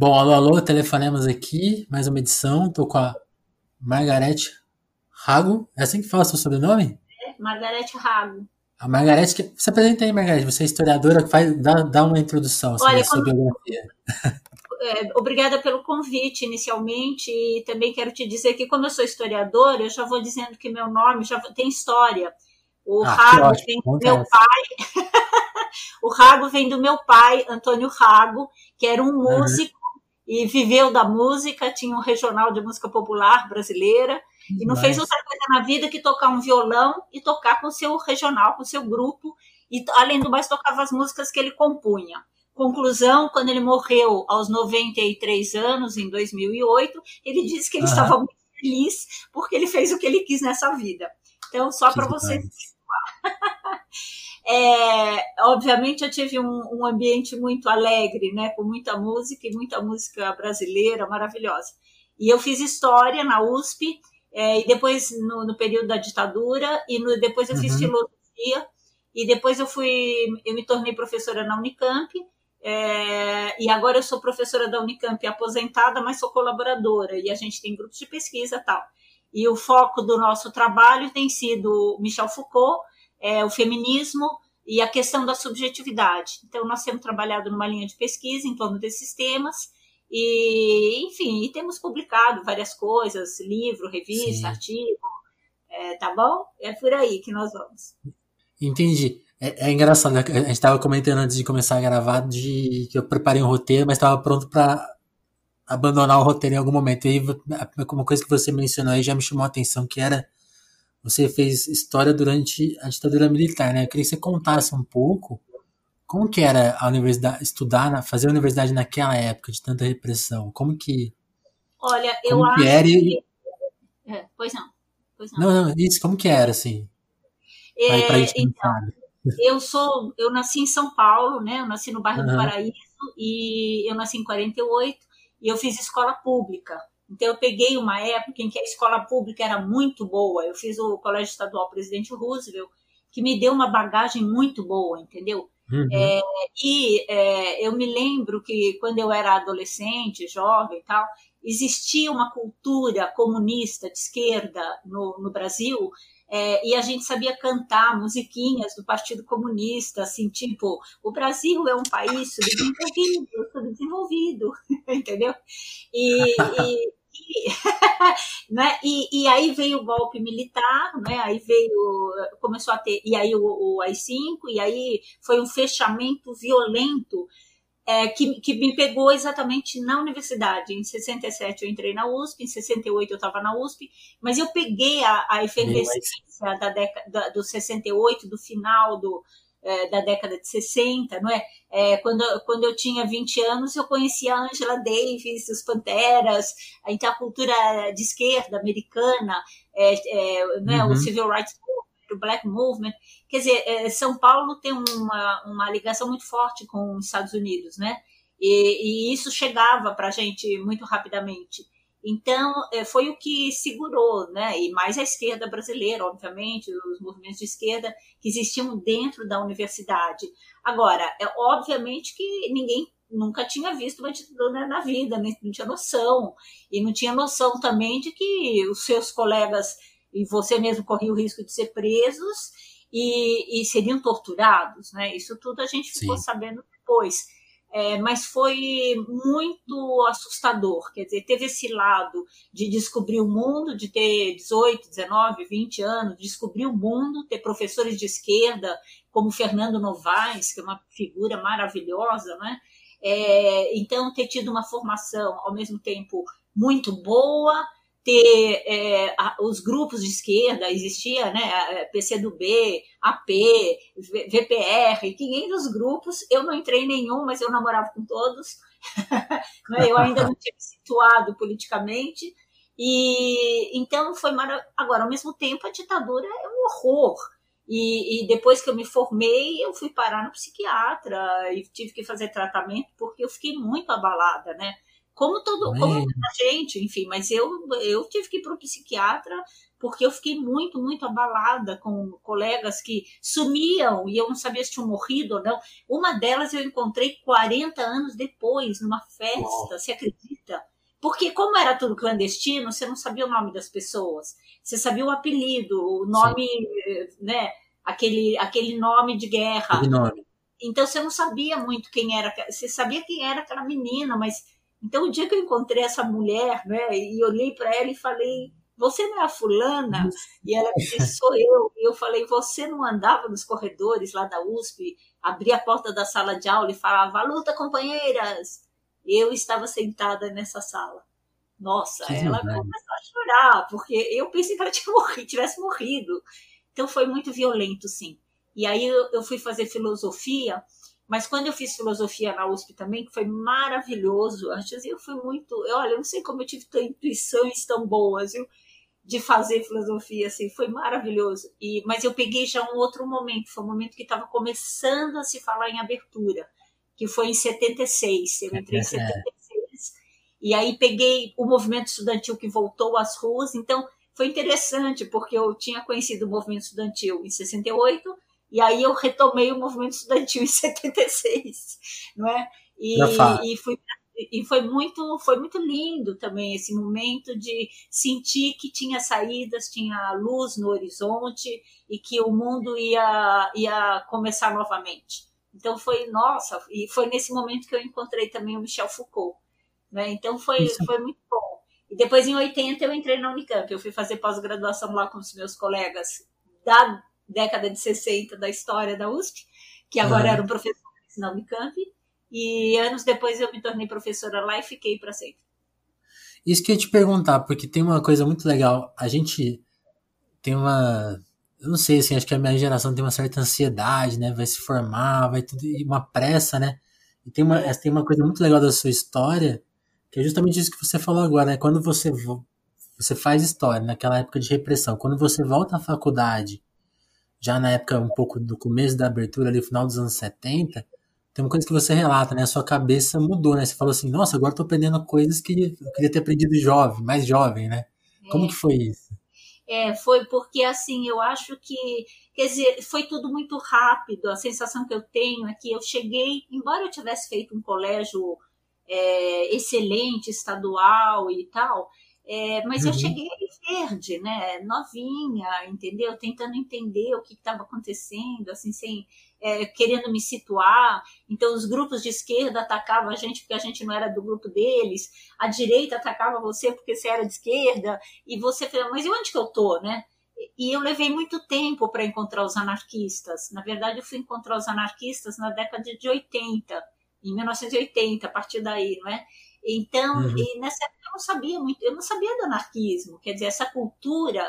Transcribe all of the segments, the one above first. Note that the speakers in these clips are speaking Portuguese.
Bom, alô, alô, telefonemos aqui, mais uma edição. Tô com a Margarete Rago. É assim que fala seu sobrenome? É, Margarete Rago. A Margarete, que... se apresenta aí, Margarete. Você é historiadora, faz, dá, dá uma introdução sobre Olha, a sua biografia. É, obrigada pelo convite inicialmente e também quero te dizer que como eu sou historiadora, eu já vou dizendo que meu nome já tem história. O ah, Rago vem do meu pai. o Rago vem do meu pai, Antônio Rago, que era um músico uhum. E viveu da música, tinha um regional de música popular brasileira e não Mas... fez outra coisa na vida que tocar um violão e tocar com seu regional, com seu grupo e além do mais tocava as músicas que ele compunha. Conclusão, quando ele morreu aos 93 anos, em 2008, ele disse que ele estava muito feliz porque ele fez o que ele quis nessa vida. Então, só para vocês É, obviamente eu tive um, um, ambiente muito alegre, né, com muita música e muita música brasileira maravilhosa. E eu fiz história na USP é, e depois no, no, período da ditadura e no, depois eu fiz uhum. filosofia e depois eu fui eu me tornei professora na Unicamp é, e agora eu sou professora da Unicamp aposentada, mas sou colaboradora e a gente tem grupos de pesquisa tal. E o foco do nosso trabalho tem sido Michel Foucault é, o feminismo e a questão da subjetividade. Então, nós temos trabalhado numa linha de pesquisa em torno desses temas, e, enfim, e temos publicado várias coisas, livro, revista, Sim. artigo, é, tá bom? É por aí que nós vamos. Entendi. É, é engraçado, né? a gente estava comentando antes de começar a gravar de que eu preparei um roteiro, mas estava pronto para abandonar o roteiro em algum momento. E aí, uma coisa que você mencionou aí já me chamou a atenção, que era você fez história durante a ditadura militar, né? Eu queria que você contasse um pouco como que era a universidade, estudar, fazer a universidade naquela época de tanta repressão. Como que. Olha, eu acho que. Era que... É, pois não. Pois não. não, não, isso, como que era, assim? É, pra, gente então, eu sou, eu nasci em São Paulo, né? Eu nasci no bairro uhum. do Paraíso e eu nasci em 48 e eu fiz escola pública. Então, eu peguei uma época em que a escola pública era muito boa. Eu fiz o Colégio Estadual Presidente Roosevelt, que me deu uma bagagem muito boa, entendeu? Uhum. É, e é, eu me lembro que quando eu era adolescente, jovem e tal, existia uma cultura comunista de esquerda no, no Brasil é, e a gente sabia cantar musiquinhas do Partido Comunista, assim, tipo, o Brasil é um país subdesenvolvido, subdesenvolvido, entendeu? E, e, né? E, e, aí veio o golpe militar, né? aí veio, começou a ter, e aí o, o AI-5, e aí foi um fechamento violento é, que, que me pegou exatamente na universidade. Em 67 eu entrei na USP, em 68 eu estava na USP, mas eu peguei a, a efervescência da década do 68, do final do, é, da década de 60, não é? é? quando, quando eu tinha 20 anos, eu conhecia a Angela Davis, os Panteras, então a cultura de esquerda americana, é, é, não é? Uhum. o Civil Rights Movement, o Black Movement. Quer dizer, é, São Paulo tem uma, uma ligação muito forte com os Estados Unidos, né? E, e isso chegava para a gente muito rapidamente. Então, é, foi o que segurou, né? E mais a esquerda brasileira, obviamente, os movimentos de esquerda que existiam dentro da universidade. Agora, é obviamente que ninguém nunca tinha visto uma ditadura na vida, não tinha noção. E não tinha noção também de que os seus colegas e você mesmo corria o risco de ser presos e, e seriam torturados, né? Isso tudo a gente ficou Sim. sabendo depois é, mas foi muito assustador. Quer dizer, teve esse lado de descobrir o mundo, de ter 18, 19, 20 anos, descobrir o mundo, ter professores de esquerda, como Fernando Novaes, que é uma figura maravilhosa, né? É, então, ter tido uma formação ao mesmo tempo muito boa, ter é, os grupos de esquerda, existia né, PCdoB, AP, VPR, 500 grupos, eu não entrei em nenhum, mas eu namorava com todos, né, eu ainda não tinha me situado politicamente, e então foi maravilhoso. Agora, ao mesmo tempo, a ditadura é um horror, e, e, depois que eu me formei, eu fui parar no psiquiatra e tive que fazer tratamento porque eu fiquei muito abalada, né? Como todo, como muita gente, enfim, mas eu, eu tive que ir para o psiquiatra porque eu fiquei muito, muito abalada com colegas que sumiam e eu não sabia se tinham morrido ou não. Uma delas eu encontrei 40 anos depois, numa festa, Uau. se acredita? Porque como era tudo clandestino, você não sabia o nome das pessoas. Você sabia o apelido, o nome, Sim. né? Aquele, aquele nome de guerra. Nome. Então você não sabia muito quem era. Você sabia quem era aquela menina, mas então o dia que eu encontrei essa mulher, né? E olhei para ela e falei, você não é a fulana? E ela disse, sou eu. E eu falei, você não andava nos corredores lá da USP, abria a porta da sala de aula e falava, luta, companheiras! Eu estava sentada nessa sala. Nossa, que ela começou a chorar, porque eu pensei que ela tinha morrido, tivesse morrido. Então foi muito violento, sim. E aí eu fui fazer filosofia, mas quando eu fiz filosofia na USP também, que foi maravilhoso, antes eu fui muito, eu, olha, eu não sei como eu tive intuições tão boas, viu? de fazer filosofia, assim, foi maravilhoso. E, mas eu peguei já um outro momento, foi um momento que estava começando a se falar em abertura, que foi em 76. Eu entrei em 76. E aí peguei o movimento estudantil que voltou às ruas, então foi interessante, porque eu tinha conhecido o movimento estudantil em 68, e aí eu retomei o movimento estudantil em 76, não é? E, e fui e foi muito foi muito lindo também esse momento de sentir que tinha saídas, tinha luz no horizonte e que o mundo ia ia começar novamente. Então foi nossa, e foi nesse momento que eu encontrei também o Michel Foucault, né? Então foi Isso. foi muito bom. E depois em 80 eu entrei na Unicamp, eu fui fazer pós-graduação lá com os meus colegas da década de 60 da história da USP, que agora uhum. eram professores na Unicamp. E anos depois eu me tornei professora lá e fiquei para sempre. Isso que eu ia te perguntar, porque tem uma coisa muito legal. A gente tem uma. Eu não sei, assim, acho que a minha geração tem uma certa ansiedade, né? Vai se formar, vai tudo. E uma pressa, né? E tem uma, é. tem uma coisa muito legal da sua história, que é justamente isso que você falou agora, né? Quando você, você faz história, naquela época de repressão, quando você volta à faculdade, já na época um pouco do começo da abertura, ali, final dos anos 70, tem uma coisa que você relata, né? A sua cabeça mudou, né? Você falou assim, nossa, agora estou aprendendo coisas que eu queria ter aprendido jovem, mais jovem, né? É. Como que foi isso? É, foi porque assim, eu acho que, quer dizer, foi tudo muito rápido. A sensação que eu tenho é que eu cheguei, embora eu tivesse feito um colégio é, excelente, estadual e tal, é, mas uhum. eu cheguei verde, né, novinha, entendeu? Tentando entender o que estava acontecendo, assim, sem é, querendo me situar. Então, os grupos de esquerda atacavam a gente porque a gente não era do grupo deles, a direita atacava você porque você era de esquerda, e você falou, mas e onde que eu tô, né? E eu levei muito tempo para encontrar os anarquistas. Na verdade, eu fui encontrar os anarquistas na década de 80, em 1980, a partir daí, não é? Então, uhum. nessa época eu não sabia muito, eu não sabia do anarquismo, quer dizer, essa cultura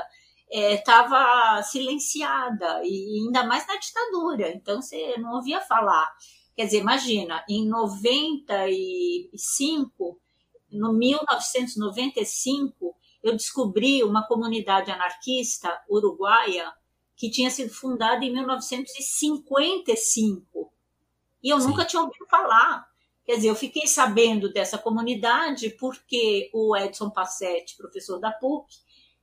estava é, silenciada, e ainda mais na ditadura, então você não ouvia falar. Quer dizer, imagina, em 95, no 1995, eu descobri uma comunidade anarquista uruguaia que tinha sido fundada em 1955. E eu Sim. nunca tinha ouvido falar. Quer dizer, eu fiquei sabendo dessa comunidade porque o Edson Passetti, professor da PUC,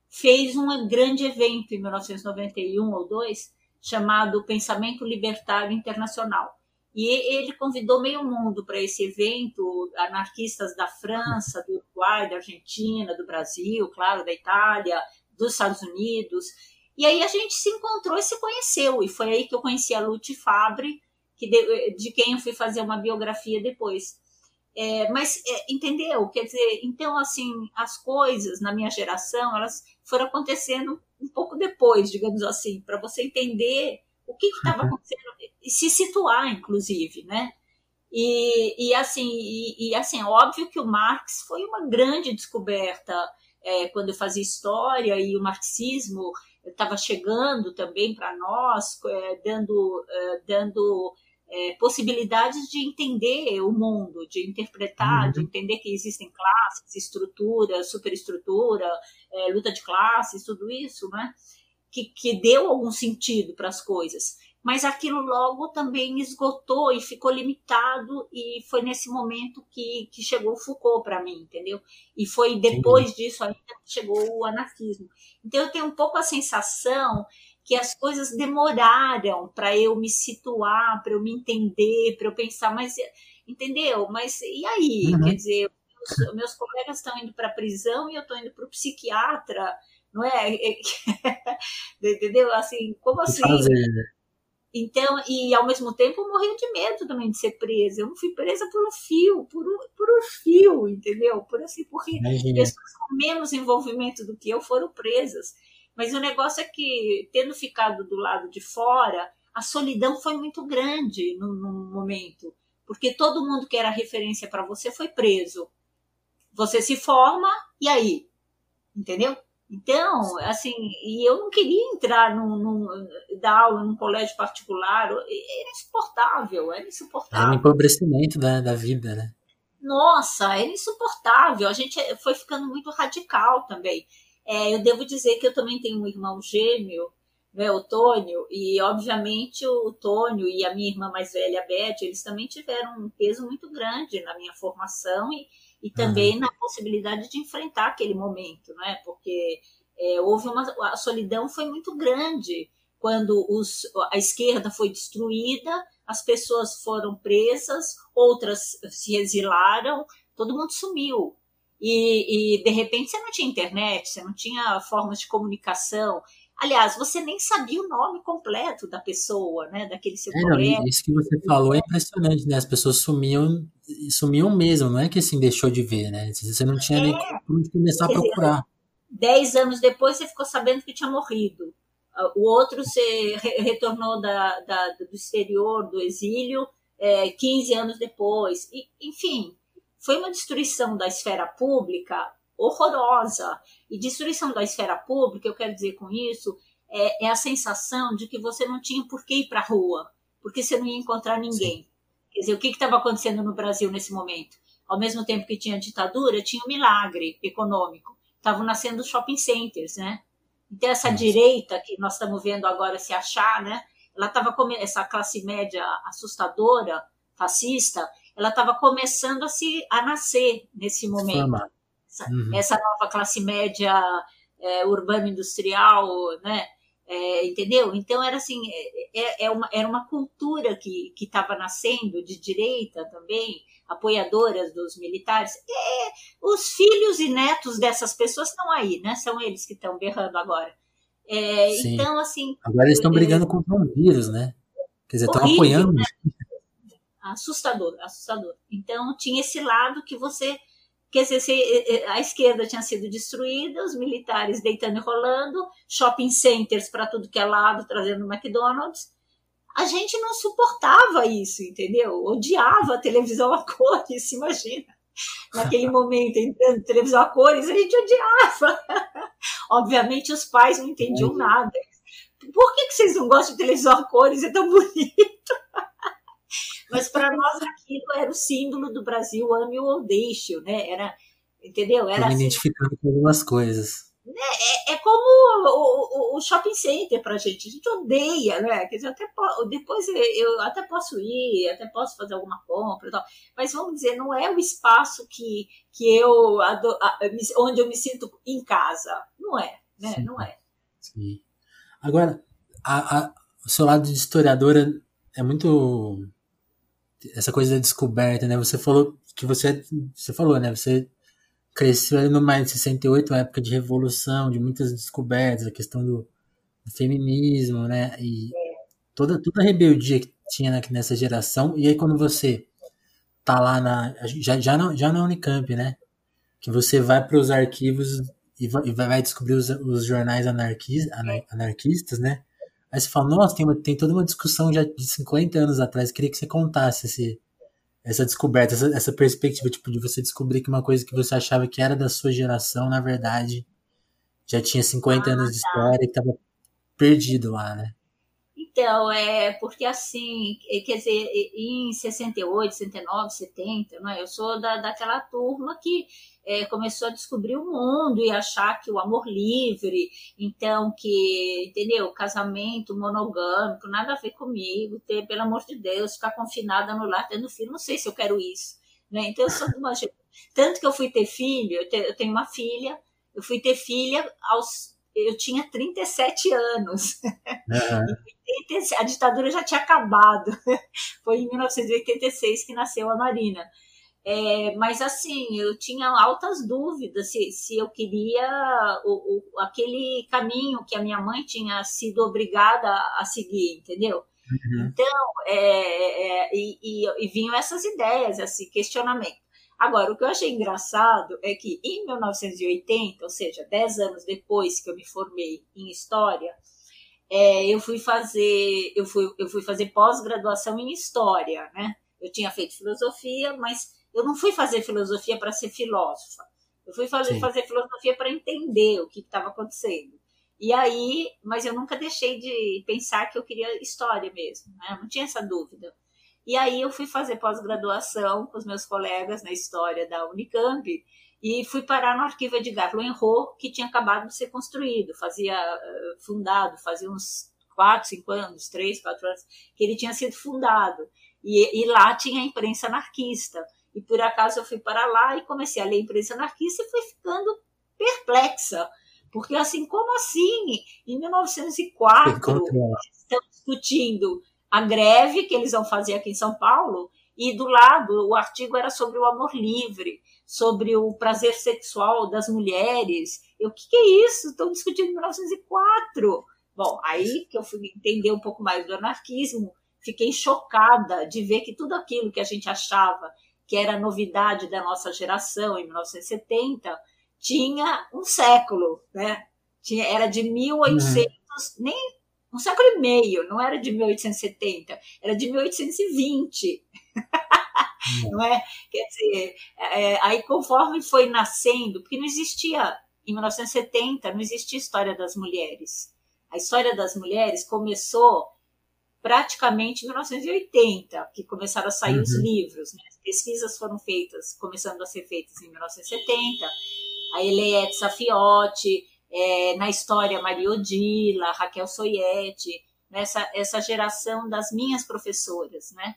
fez um grande evento em 1991 ou 2 chamado Pensamento Libertário Internacional. E ele convidou meio mundo para esse evento, anarquistas da França, do Uruguai, da Argentina, do Brasil, claro, da Itália, dos Estados Unidos. E aí a gente se encontrou e se conheceu. E foi aí que eu conheci a Lute Fabre, que de, de quem eu fui fazer uma biografia depois. É, mas é, entendeu? Quer dizer, então assim as coisas na minha geração elas foram acontecendo um pouco depois, digamos assim, para você entender o que estava uhum. acontecendo e se situar, inclusive, né? E, e assim, e, e, assim, óbvio que o Marx foi uma grande descoberta é, quando eu fazia história e o marxismo estava chegando também para nós, é, dando, é, dando é, possibilidades de entender o mundo, de interpretar, uhum. de entender que existem classes, estruturas, superestrutura, é, luta de classes, tudo isso, né? Que, que deu algum sentido para as coisas. mas aquilo logo também esgotou e ficou limitado, e foi nesse momento que, que chegou o Foucault para mim, entendeu? E foi depois Sim. disso ainda que chegou o anarquismo. Então eu tenho um pouco a sensação que as coisas demoraram para eu me situar, para eu me entender, para eu pensar, mas entendeu? Mas e aí? Uhum. Quer dizer, meus, meus colegas estão indo para a prisão e eu estou indo para o psiquiatra, não é? entendeu? Assim, como assim? Fazer. Então, e ao mesmo tempo eu morria de medo também de ser presa. Eu não fui presa por um fio, por um, por um fio, entendeu? Por assim, porque Imagina. pessoas com menos envolvimento do que eu foram presas. Mas o negócio é que, tendo ficado do lado de fora, a solidão foi muito grande no, no momento. Porque todo mundo que era referência para você foi preso. Você se forma, e aí? Entendeu? Então, assim, e eu não queria entrar num, num, dar aula num colégio particular, era insuportável, era insuportável. Era um empobrecimento da, da vida, né? Nossa, era insuportável. A gente foi ficando muito radical também. É, eu devo dizer que eu também tenho um irmão gêmeo, né, o Tônio, e obviamente o Tônio e a minha irmã mais velha, a Beth, eles também tiveram um peso muito grande na minha formação e, e também uhum. na possibilidade de enfrentar aquele momento, né? Porque é, houve uma a solidão foi muito grande quando os, a esquerda foi destruída, as pessoas foram presas, outras se exilaram, todo mundo sumiu. E, e de repente você não tinha internet, você não tinha formas de comunicação. Aliás, você nem sabia o nome completo da pessoa, né? Daquele seu é, não, Isso que você falou é impressionante, né? As pessoas sumiam, sumiam mesmo, não é que assim deixou de ver, né? Você não tinha é. nem como começar a procurar. Dez anos depois você ficou sabendo que tinha morrido. O outro você retornou da, da, do exterior, do exílio, é, 15 anos depois. E, enfim, foi uma destruição da esfera pública horrorosa. E destruição da esfera pública, eu quero dizer com isso, é, é a sensação de que você não tinha por que ir para a rua, porque você não ia encontrar ninguém. Sim. Quer dizer, o que estava acontecendo no Brasil nesse momento? Ao mesmo tempo que tinha ditadura, tinha um milagre econômico. Estavam nascendo shopping centers, né? Então, essa direita que nós estamos vendo agora se achar, né? Ela estava essa classe média assustadora, fascista, ela estava começando a se a nascer nesse momento essa, uhum. essa nova classe média é, urbano-industrial, né? É, entendeu? Então era assim, é, é, é uma, era uma cultura que estava nascendo de direita também, apoiadoras dos militares. E os filhos e netos dessas pessoas estão aí, né? São eles que estão berrando agora. É, então, assim. Agora eles estão brigando contra um vírus, né? Quer dizer, estão apoiando. Né? Assustador, assustador. Então tinha esse lado que você Quer dizer, eh, eh, a esquerda tinha sido destruída, os militares deitando e rolando, shopping centers para tudo que é lado, trazendo McDonald's. A gente não suportava isso, entendeu? Odiava a televisão a cores, imagina. Naquele momento, entrando televisão a cores, a gente odiava. Obviamente, os pais não entendiam nada. Por que, que vocês não gostam de televisão a cores? É tão bonito. Mas para nós aquilo era o símbolo do Brasil, ame ou deixe, né? Era, entendeu? Era assim, identificando com algumas coisas. É, é, é como o, o, o, shopping center pra gente. A gente odeia, né? Quer dizer, até, depois eu até posso ir, até posso fazer alguma compra tal. Mas vamos dizer, não é o espaço que, que eu onde eu me sinto em casa. Não é, né? Sim. Não é. Sim. Agora, a, a, o seu lado de historiadora é muito essa coisa da descoberta, né? Você falou que você, você falou, né? Você cresceu ali no maio de 68, uma época de revolução, de muitas descobertas, a questão do, do feminismo, né? E toda, toda a rebeldia que tinha nessa geração. E aí quando você tá lá na já já na, já na Unicamp, né? Que você vai para os arquivos e vai, descobrir os, os jornais anarquis, anarquistas, né? Aí você fala, nossa, tem, uma, tem toda uma discussão já de 50 anos atrás. Queria que você contasse esse, essa descoberta, essa, essa perspectiva, tipo, de você descobrir que uma coisa que você achava que era da sua geração, na verdade, já tinha 50 ah, anos de tá. história e estava perdido lá, né? Então, é porque assim, quer dizer, em 68, 69, 70, não é? eu sou da, daquela turma que é, começou a descobrir o mundo e achar que o amor livre, então que, entendeu, casamento monogâmico, nada a ver comigo, ter, pelo amor de Deus, ficar confinada no lar tendo filho, não sei se eu quero isso. Né? Então, eu sou de uma Tanto que eu fui ter filho, eu tenho uma filha, eu fui ter filha aos. Eu tinha 37 anos. Uhum. A ditadura já tinha acabado. Foi em 1986 que nasceu a Marina. É, mas assim, eu tinha altas dúvidas se, se eu queria o, o, aquele caminho que a minha mãe tinha sido obrigada a seguir, entendeu? Uhum. Então, é, é, e, e, e vinham essas ideias, esse questionamento. Agora, o que eu achei engraçado é que em 1980, ou seja, 10 anos depois que eu me formei em História, é, eu fui fazer eu fui, eu fui fazer pós-graduação em História, né? Eu tinha feito filosofia, mas eu não fui fazer filosofia para ser filósofa. Eu fui fazer, fazer filosofia para entender o que estava acontecendo. E aí, mas eu nunca deixei de pensar que eu queria história mesmo, né? Eu não tinha essa dúvida. E aí eu fui fazer pós-graduação com os meus colegas na história da Unicamp e fui parar no arquivo Edgar Loenro, que tinha acabado de ser construído, fazia eh, fundado, fazia uns quatro, cinco anos, três, quatro anos, que ele tinha sido fundado. E, e lá tinha a imprensa anarquista. E por acaso eu fui para lá e comecei a ler a imprensa anarquista e fui ficando perplexa. Porque assim, como assim? Em 1904, estão discutindo a greve que eles vão fazer aqui em São Paulo, e do lado o artigo era sobre o amor livre, sobre o prazer sexual das mulheres. Eu, o que, que é isso? Estão discutindo em 1904. Bom, aí que eu fui entender um pouco mais do anarquismo, fiquei chocada de ver que tudo aquilo que a gente achava que era novidade da nossa geração em 1970, tinha um século, né? Tinha, era de 1800, uhum. nem um século e meio, não era de 1870, era de 1820. Uhum. não é? Quer dizer, é, aí conforme foi nascendo, porque não existia, em 1970, não existia história das mulheres. A história das mulheres começou praticamente em 1980, que começaram a sair uhum. os livros. Né? As pesquisas foram feitas, começando a ser feitas em 1970. A Eliette Safiotti, é, na história Maria Odila, Raquel Soietti, nessa essa geração das minhas professoras, né?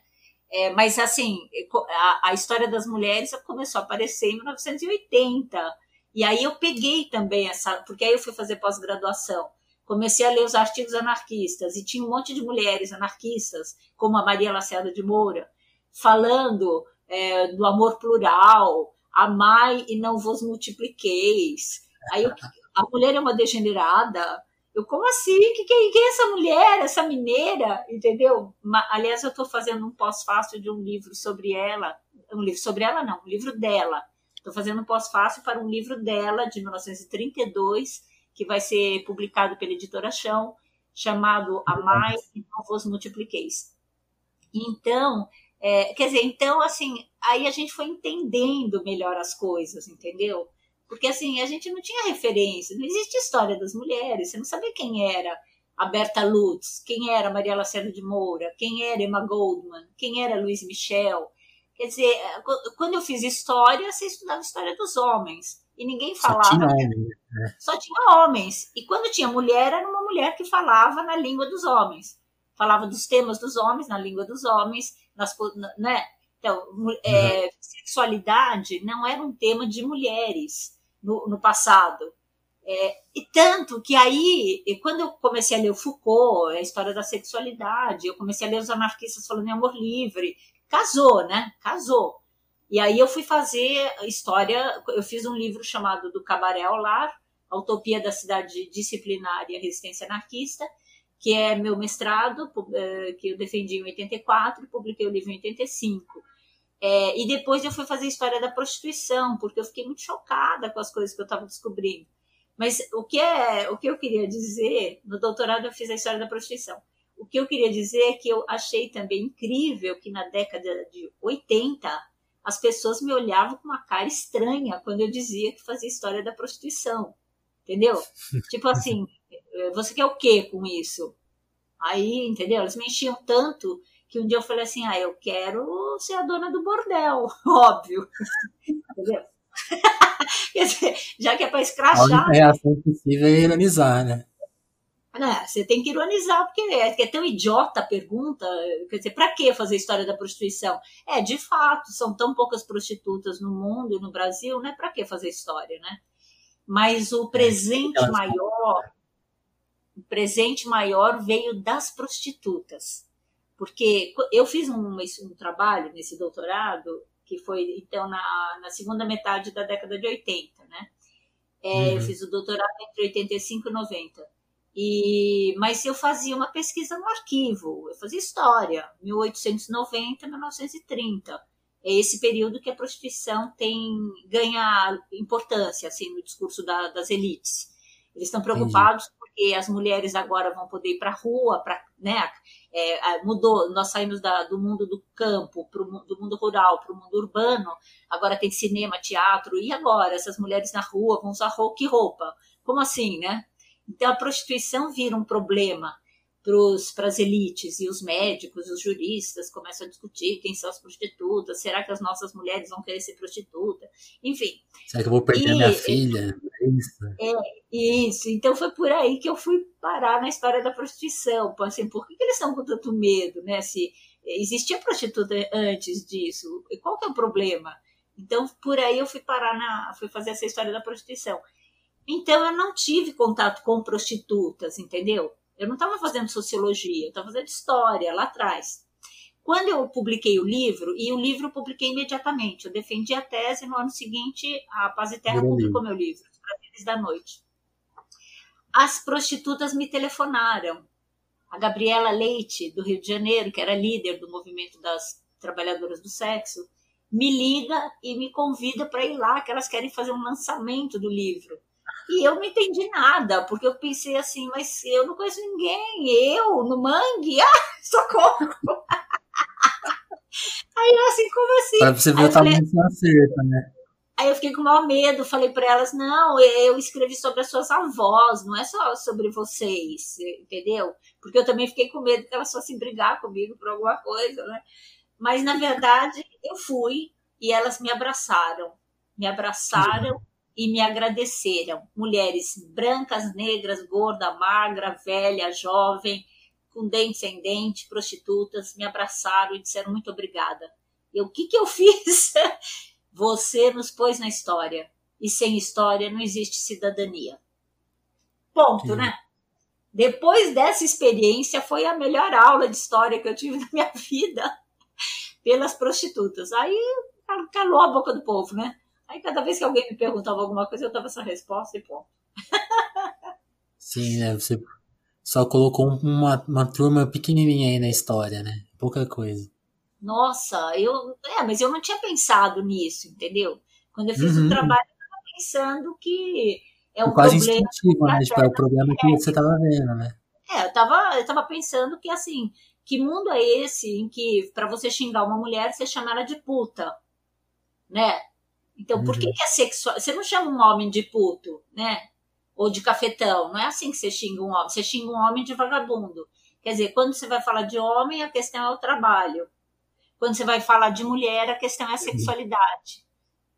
É, mas assim, a, a, história das mulheres começou a aparecer em 1980. E aí eu peguei também essa, porque aí eu fui fazer pós-graduação comecei a ler os artigos anarquistas e tinha um monte de mulheres anarquistas, como a Maria Lacerda de Moura, falando é, do amor plural, amai e não vos multipliqueis. Aí eu, a mulher é uma degenerada. Eu, como assim? Que, que, que é essa mulher, essa mineira? Entendeu? Aliás, eu estou fazendo um pós-fácil de um livro sobre ela. Um livro sobre ela, não, um livro dela. Estou fazendo um pós-fácil para um livro dela, de 1932, que vai ser publicado pela editora Chão, chamado A Mais e Não Vos Multipliqueis. Então, é, quer dizer, então, assim, aí a gente foi entendendo melhor as coisas, entendeu? Porque, assim, a gente não tinha referência, não existe história das mulheres, você não sabia quem era a Berta Lutz, quem era Maria Lacerda de Moura, quem era Emma Goldman, quem era Luiz Michel. Quer dizer, quando eu fiz história, você estudava história dos homens e ninguém falava. Só tinha homens. Né? Só tinha homens. E quando tinha mulher, era uma mulher que falava na língua dos homens. Falava dos temas dos homens na língua dos homens, nas, né? Então, é, uhum. sexualidade não era um tema de mulheres no, no passado. É, e tanto que aí, quando eu comecei a ler o Foucault, a história da sexualidade, eu comecei a ler os anarquistas falando em amor livre, casou, né? Casou. E aí eu fui fazer história, eu fiz um livro chamado Do Cabaré ao Lar, a Utopia da Cidade Disciplinar e a Resistência Anarquista, que é meu mestrado, eh, que eu defendi em 84 e publiquei o livro em 85. É, e depois eu fui fazer história da prostituição, porque eu fiquei muito chocada com as coisas que eu estava descobrindo. Mas o que, é, o que eu queria dizer, no doutorado eu fiz a história da prostituição. O que eu queria dizer é que eu achei também incrível que na década de 80 as pessoas me olhavam com uma cara estranha quando eu dizia que fazia história da prostituição. Entendeu? tipo assim, você quer o quê com isso? Aí, entendeu? Elas me enchiam tanto que um dia eu falei assim: ah, eu quero ser a dona do bordel, óbvio. entendeu? Quer dizer, já que é para escrachar. A reação possível é ironizar, né? É, você tem que ironizar, porque é, é tão idiota a pergunta. Quer dizer, para que fazer história da prostituição? É, de fato, são tão poucas prostitutas no mundo e no Brasil, né? Para que fazer história, né? Mas o é, presente é, maior, o presente maior veio das prostitutas. Porque eu fiz um, um trabalho nesse doutorado, que foi então na, na segunda metade da década de 80, né? É, uhum. Eu fiz o doutorado entre 85 e 90. E, mas eu fazia uma pesquisa no arquivo, eu fazia história, 1890 1930. É esse período que a prostituição tem ganha importância assim no discurso da, das elites. Eles estão preocupados Entendi. Porque as mulheres agora vão poder ir para a rua, para né, é, mudou, nós saímos da, do mundo do campo, pro, do mundo rural para o mundo urbano, agora tem cinema, teatro, e agora essas mulheres na rua vão usar roupa, que roupa? Como assim, né? Então a prostituição vira um problema para as elites e os médicos, os juristas começam a discutir quem são as prostitutas, será que as nossas mulheres vão querer ser prostituta? Enfim. Será que eu vou perder e, minha filha? É isso. É, isso. Então foi por aí que eu fui parar na história da prostituição. Assim, por que, que eles estão com tanto medo, né? Se existia prostituta antes disso, e qual que é o problema? Então por aí eu fui parar na, fui fazer essa história da prostituição. Então eu não tive contato com prostitutas, entendeu? Eu não estava fazendo sociologia, eu estava fazendo história lá atrás. Quando eu publiquei o livro, e o livro eu publiquei imediatamente, eu defendi a tese, no ano seguinte a Paz e Terra publicou meu livro, Os Prazeres da Noite. As prostitutas me telefonaram. A Gabriela Leite, do Rio de Janeiro, que era líder do movimento das trabalhadoras do sexo, me liga e me convida para ir lá, que elas querem fazer um lançamento do livro. E eu não entendi nada, porque eu pensei assim, mas eu não conheço ninguém, eu, no mangue, ah, socorro! Aí eu assim, como assim? Pra você ver o tamanho da acerta, né? Aí eu fiquei com o maior medo, falei para elas, não, eu escrevi sobre as suas avós, não é só sobre vocês, entendeu? Porque eu também fiquei com medo que elas fossem brigar comigo por alguma coisa, né? Mas, na verdade, eu fui e elas me abraçaram. Me abraçaram e me agradeceram. Mulheres brancas, negras, gorda, magra, velha, jovem, com dente sem dente, prostitutas, me abraçaram e disseram muito obrigada. E o que, que eu fiz? Você nos pôs na história. E sem história não existe cidadania. Ponto, Sim. né? Depois dessa experiência, foi a melhor aula de história que eu tive na minha vida pelas prostitutas. Aí calou a boca do povo, né? Aí cada vez que alguém me perguntava alguma coisa, eu dava essa resposta e ponto. Sim, né? Você só colocou uma, uma turma pequenininha aí na história, né? Pouca coisa. Nossa, eu. É, mas eu não tinha pensado nisso, entendeu? Quando eu fiz uhum. o trabalho, eu estava pensando que é um quase problema. Instintivo, né? Tipo, é o problema que você estava vendo, né? É, eu estava eu tava pensando que assim, que mundo é esse em que para você xingar uma mulher, você chama ela de puta, né? Então, por que, uhum. que é sexual? Você não chama um homem de puto, né? Ou de cafetão. Não é assim que você xinga um homem. Você xinga um homem de vagabundo. Quer dizer, quando você vai falar de homem, a questão é o trabalho. Quando você vai falar de mulher, a questão é a sexualidade.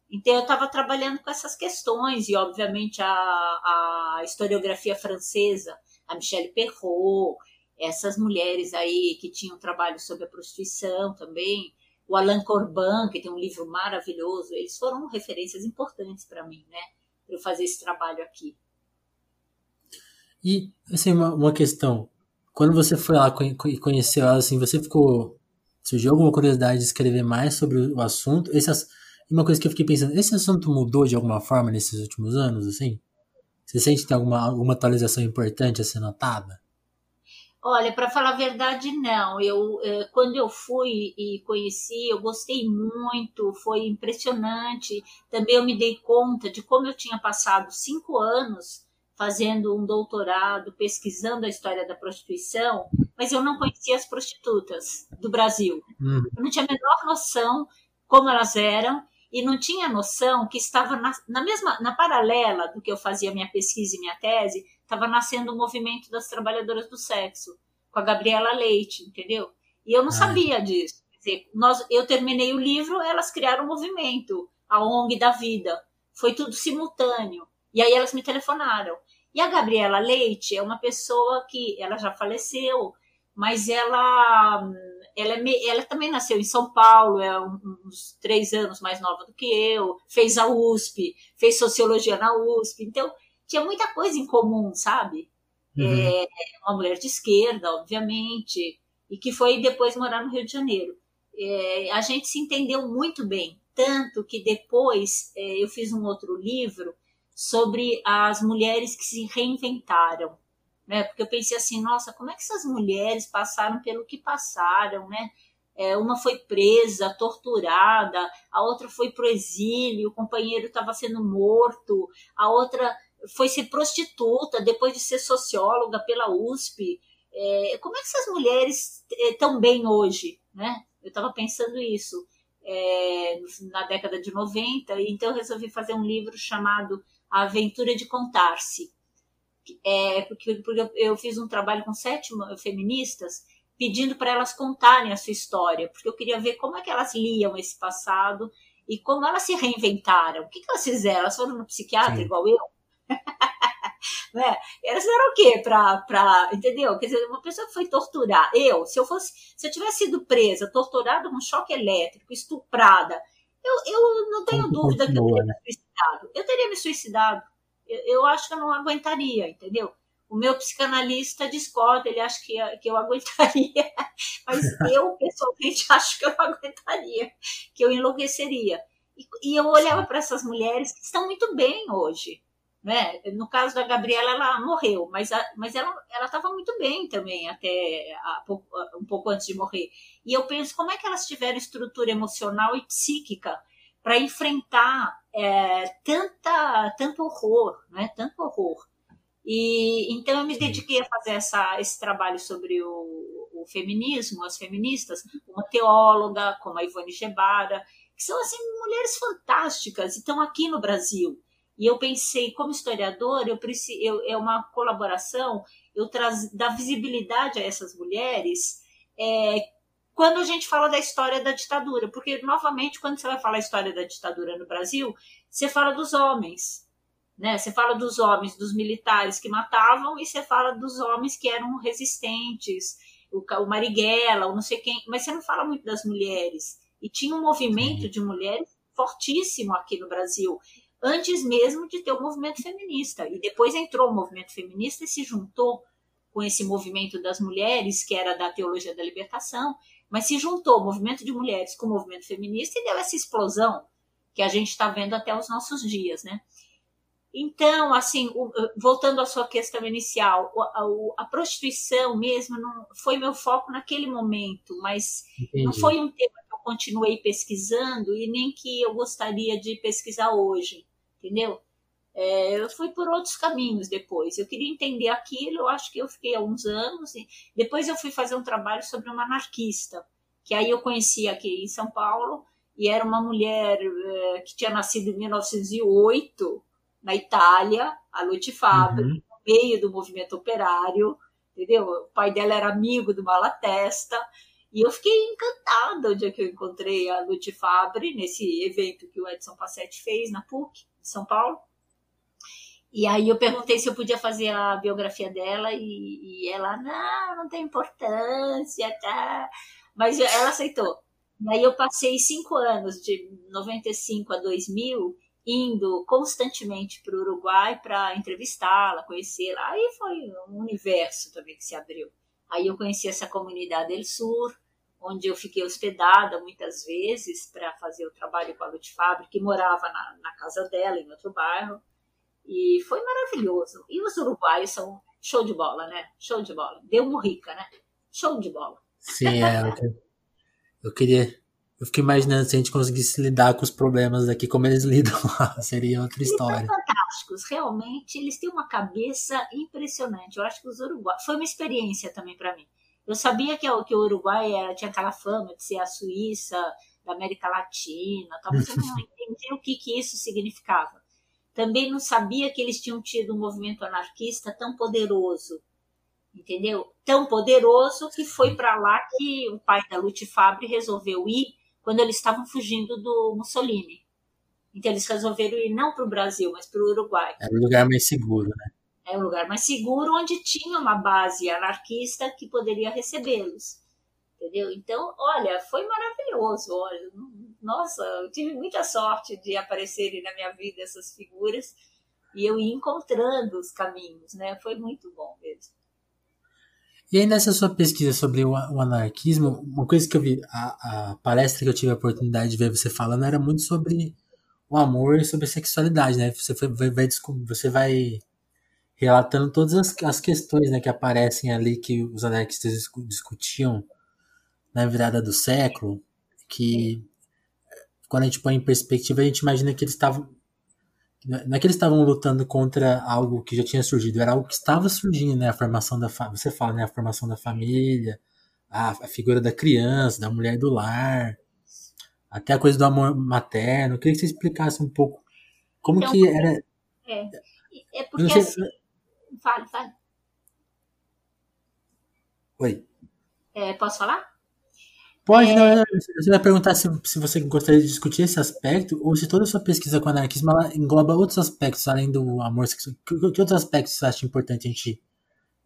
Então, eu estava trabalhando com essas questões, e obviamente a, a historiografia francesa, a Michelle Perrault, essas mulheres aí que tinham trabalho sobre a prostituição também, o Alain Corban, que tem um livro maravilhoso, eles foram referências importantes para mim, né? Para eu fazer esse trabalho aqui. E, assim, uma, uma questão. Quando você foi lá e conheceu ela, assim, você ficou. Surgiu alguma curiosidade de escrever mais sobre o assunto? Esse, uma coisa que eu fiquei pensando, esse assunto mudou de alguma forma nesses últimos anos, assim? Você sente que tem alguma, alguma atualização importante a ser notada? Olha, para falar a verdade, não. Eu, eh, quando eu fui e conheci, eu gostei muito, foi impressionante. Também eu me dei conta de como eu tinha passado cinco anos fazendo um doutorado, pesquisando a história da prostituição, mas eu não conhecia as prostitutas do Brasil. Uhum. Eu não tinha a menor noção como elas eram e não tinha noção que estava na, na mesma, na paralela do que eu fazia minha pesquisa e minha tese, estava nascendo o movimento das trabalhadoras do sexo, com a Gabriela Leite, entendeu? E eu não ah. sabia disso. Quer dizer, nós, eu terminei o livro, elas criaram um movimento, a ONG da Vida. Foi tudo simultâneo. E aí elas me telefonaram. E a Gabriela Leite é uma pessoa que ela já faleceu, mas ela ela, é, ela também nasceu em São Paulo, é uns três anos mais nova do que eu, fez a USP, fez sociologia na USP, então tinha muita coisa em comum, sabe? Uhum. É, uma mulher de esquerda, obviamente, e que foi depois morar no Rio de Janeiro. É, a gente se entendeu muito bem, tanto que depois é, eu fiz um outro livro sobre as mulheres que se reinventaram né? Porque eu pensei assim, nossa, como é que essas mulheres passaram pelo que passaram, né? É, uma foi presa, torturada, a outra foi para o exílio, o companheiro estava sendo morto, a outra foi ser prostituta depois de ser socióloga pela USP. É, como é que essas mulheres estão é, bem hoje, né? Eu estava pensando isso é, na década de 90, então eu resolvi fazer um livro chamado A Aventura de Contar-se é, porque, porque eu fiz um trabalho com sete feministas pedindo para elas contarem a sua história, porque eu queria ver como é que elas liam esse passado e como elas se reinventaram. O que, que elas fizeram? Elas foram no psiquiatra Sim. igual eu? né? Elas fizeram o quê para, entendeu? Quer dizer, uma pessoa que foi torturar, eu, se eu fosse, se eu tivesse sido presa, torturada com choque elétrico, estuprada, eu, eu não tenho Como dúvida continua, que eu teria né? me suicidado. Eu teria me suicidado eu, eu acho que eu não aguentaria, entendeu? O meu psicanalista discorda, ele acha que, que eu aguentaria, mas eu, pessoalmente, acho que eu não aguentaria, que eu enlouqueceria. E, e eu olhava para essas mulheres que estão muito bem hoje. Né? No caso da Gabriela, ela morreu, mas, a, mas ela estava muito bem também, até a, a, um pouco antes de morrer. E eu penso, como é que elas tiveram estrutura emocional e psíquica para enfrentar é, tanta, tanto horror, né? tanto horror. E então eu me dediquei a fazer essa, esse trabalho sobre o, o feminismo, as feministas, uma teóloga como a Ivone Gebara, que são assim mulheres fantásticas e estão aqui no Brasil. E eu pensei, como historiador, eu preciso, eu, é uma colaboração, eu traz, dar visibilidade a essas mulheres é, quando a gente fala da história da ditadura, porque, novamente, quando você vai falar a história da ditadura no Brasil, você fala dos homens, né? Você fala dos homens, dos militares que matavam, e você fala dos homens que eram resistentes, o, o Marighella, ou não sei quem, mas você não fala muito das mulheres. E tinha um movimento de mulheres fortíssimo aqui no Brasil, antes mesmo de ter o movimento feminista. E depois entrou o movimento feminista e se juntou com esse movimento das mulheres, que era da teologia da libertação, mas se juntou o movimento de mulheres com o movimento feminista e deu essa explosão que a gente está vendo até os nossos dias, né? Então, assim, voltando à sua questão inicial, a, a prostituição mesmo não foi meu foco naquele momento, mas Entendi. não foi um tema continuei pesquisando e nem que eu gostaria de pesquisar hoje, entendeu? É, eu fui por outros caminhos depois. Eu queria entender aquilo, eu acho que eu fiquei alguns anos. E depois eu fui fazer um trabalho sobre uma anarquista, que aí eu conheci aqui em São Paulo, e era uma mulher é, que tinha nascido em 1908, na Itália, a Lute Fabri, uhum. no meio do movimento operário, entendeu? O pai dela era amigo do Malatesta, e eu fiquei encantada o dia que eu encontrei a Lute Fabri, nesse evento que o Edson Passetti fez na PUC, de São Paulo. E aí eu perguntei se eu podia fazer a biografia dela e, e ela, não, não tem importância, tá? Mas ela aceitou. E aí eu passei cinco anos, de 95 a 2000, indo constantemente para o Uruguai para entrevistá-la, conhecê-la. Aí foi um universo também que se abriu. Aí eu conheci essa comunidade del Sur, onde eu fiquei hospedada muitas vezes para fazer o trabalho com a Lute Fábrica, que morava na, na casa dela, em outro bairro. E foi maravilhoso. E os uruguaios são show de bola, né? Show de bola. Deu rica, né? Show de bola. Sim, é. Eu queria. Eu fiquei imaginando se a gente conseguisse lidar com os problemas daqui como eles lidam lá. Seria outra história. Eles são fantásticos, realmente. Eles têm uma cabeça impressionante. Eu acho que os uruguaios. Foi uma experiência também para mim. Eu sabia que, que o Uruguai era, tinha aquela fama de ser a Suíça da América Latina, tal, mas eu não entendi o que, que isso significava. Também não sabia que eles tinham tido um movimento anarquista tão poderoso. entendeu? Tão poderoso que foi para lá que o pai da Lute Fabre resolveu ir quando eles estavam fugindo do Mussolini. Então eles resolveram ir não para o Brasil, mas para o Uruguai. É um lugar mais seguro, né? É um lugar mais seguro onde tinha uma base anarquista que poderia recebê-los. Entendeu? Então, olha, foi maravilhoso. Olha, nossa, eu tive muita sorte de aparecerem na minha vida essas figuras e eu ir encontrando os caminhos, né? Foi muito bom mesmo. E aí, nessa sua pesquisa sobre o, anarquismo, uma coisa que eu vi, a, a, palestra que eu tive a oportunidade de ver você falando era muito sobre o amor e sobre a sexualidade, né? Você, vai, vai, você vai relatando todas as, as questões né, que aparecem ali que os anarquistas discutiam na virada do século, que quando a gente põe em perspectiva, a gente imagina que eles estavam. Não é que eles estavam lutando contra algo que já tinha surgido, era algo que estava surgindo, né? A formação da família. Você fala, né? A formação da família, a, a figura da criança, da mulher do lar, até a coisa do amor materno. Eu queria que você explicasse um pouco como então, que era. É, é porque sei, assim. Fale, fale. Oi. É, posso falar? Pode, é... não, você vai perguntar se, se você gostaria de discutir esse aspecto ou se toda a sua pesquisa com anarquismo ela engloba outros aspectos além do amor sexual. Que, que outros aspectos você acha importante a gente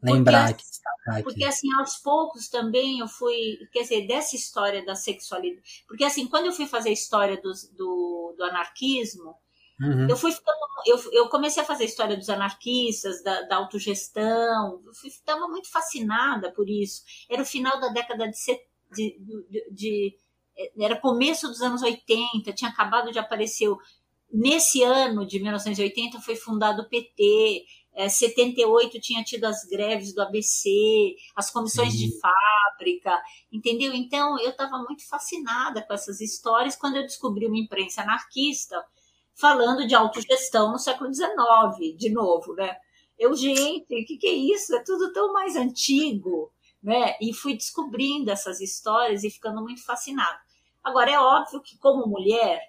lembrar porque, aqui, Porque assim, aos poucos também eu fui, quer dizer, dessa história da sexualidade. Porque assim, quando eu fui fazer a história do, do, do anarquismo, uhum. eu fui ficando, eu, eu comecei a fazer a história dos anarquistas, da, da autogestão, ficando muito fascinada por isso. Era o final da década de 70 de, de, de, era começo dos anos 80, tinha acabado de aparecer. Nesse ano de 1980 foi fundado o PT, é, 78 tinha tido as greves do ABC, as comissões Sim. de fábrica, entendeu? Então eu estava muito fascinada com essas histórias quando eu descobri uma imprensa anarquista falando de autogestão no século XIX, de novo, né? Eu, gente, o que, que é isso? É tudo tão mais antigo né? E fui descobrindo essas histórias e ficando muito fascinada. Agora, é óbvio que, como mulher,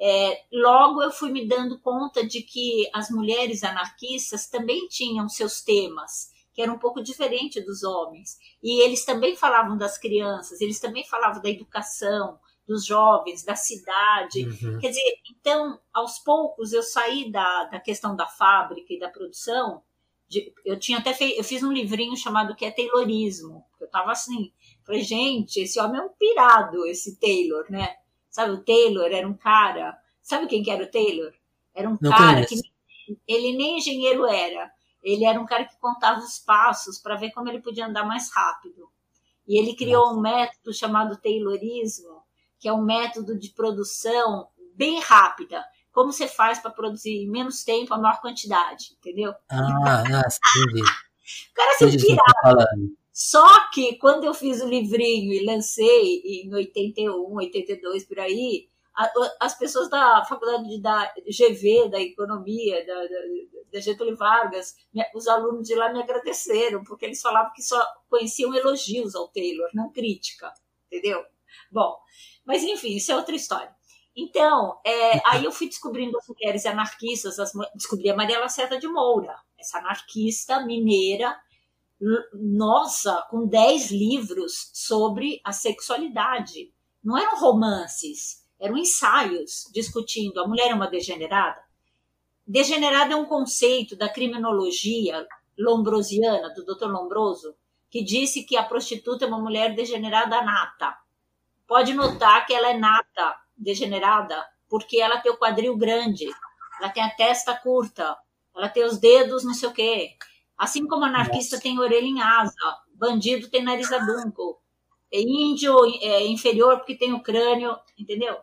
é, logo eu fui me dando conta de que as mulheres anarquistas também tinham seus temas, que eram um pouco diferente dos homens. E eles também falavam das crianças, eles também falavam da educação, dos jovens, da cidade. Uhum. Quer dizer, então, aos poucos eu saí da, da questão da fábrica e da produção de, eu tinha até feito, eu fiz um livrinho chamado que é Taylorismo. Eu tava assim, falei, gente, esse homem é um pirado, esse Taylor, né? Sabe, o Taylor era um cara. Sabe quem que era o Taylor? Era um Não cara conheço. que ele nem engenheiro era. Ele era um cara que contava os passos para ver como ele podia andar mais rápido. E ele criou Nossa. um método chamado Taylorismo, que é um método de produção bem rápida como você faz para produzir em menos tempo a maior quantidade, entendeu? Ah, nossa, entendi. o cara se pirava. Só que quando eu fiz o livrinho e lancei em 81, 82 por aí, as pessoas da faculdade da GV, da economia, da, da, da, Getúlio Vargas, os alunos de lá me agradeceram, porque eles falavam que só conheciam elogios ao Taylor, não crítica, entendeu? Bom, mas enfim, isso é outra história. Então, é, aí eu fui descobrindo as mulheres anarquistas, as, descobri a Maria Lacerda de Moura, essa anarquista mineira, nossa, com 10 livros sobre a sexualidade. Não eram romances, eram ensaios discutindo a mulher é uma degenerada. Degenerada é um conceito da criminologia lombrosiana, do Dr. Lombroso, que disse que a prostituta é uma mulher degenerada nata. Pode notar que ela é nata degenerada porque ela tem o quadril grande, ela tem a testa curta, ela tem os dedos não sei o quê. Assim como anarquista Nossa. tem orelha em asa, bandido tem nariz adunco, é índio é inferior porque tem o crânio, entendeu?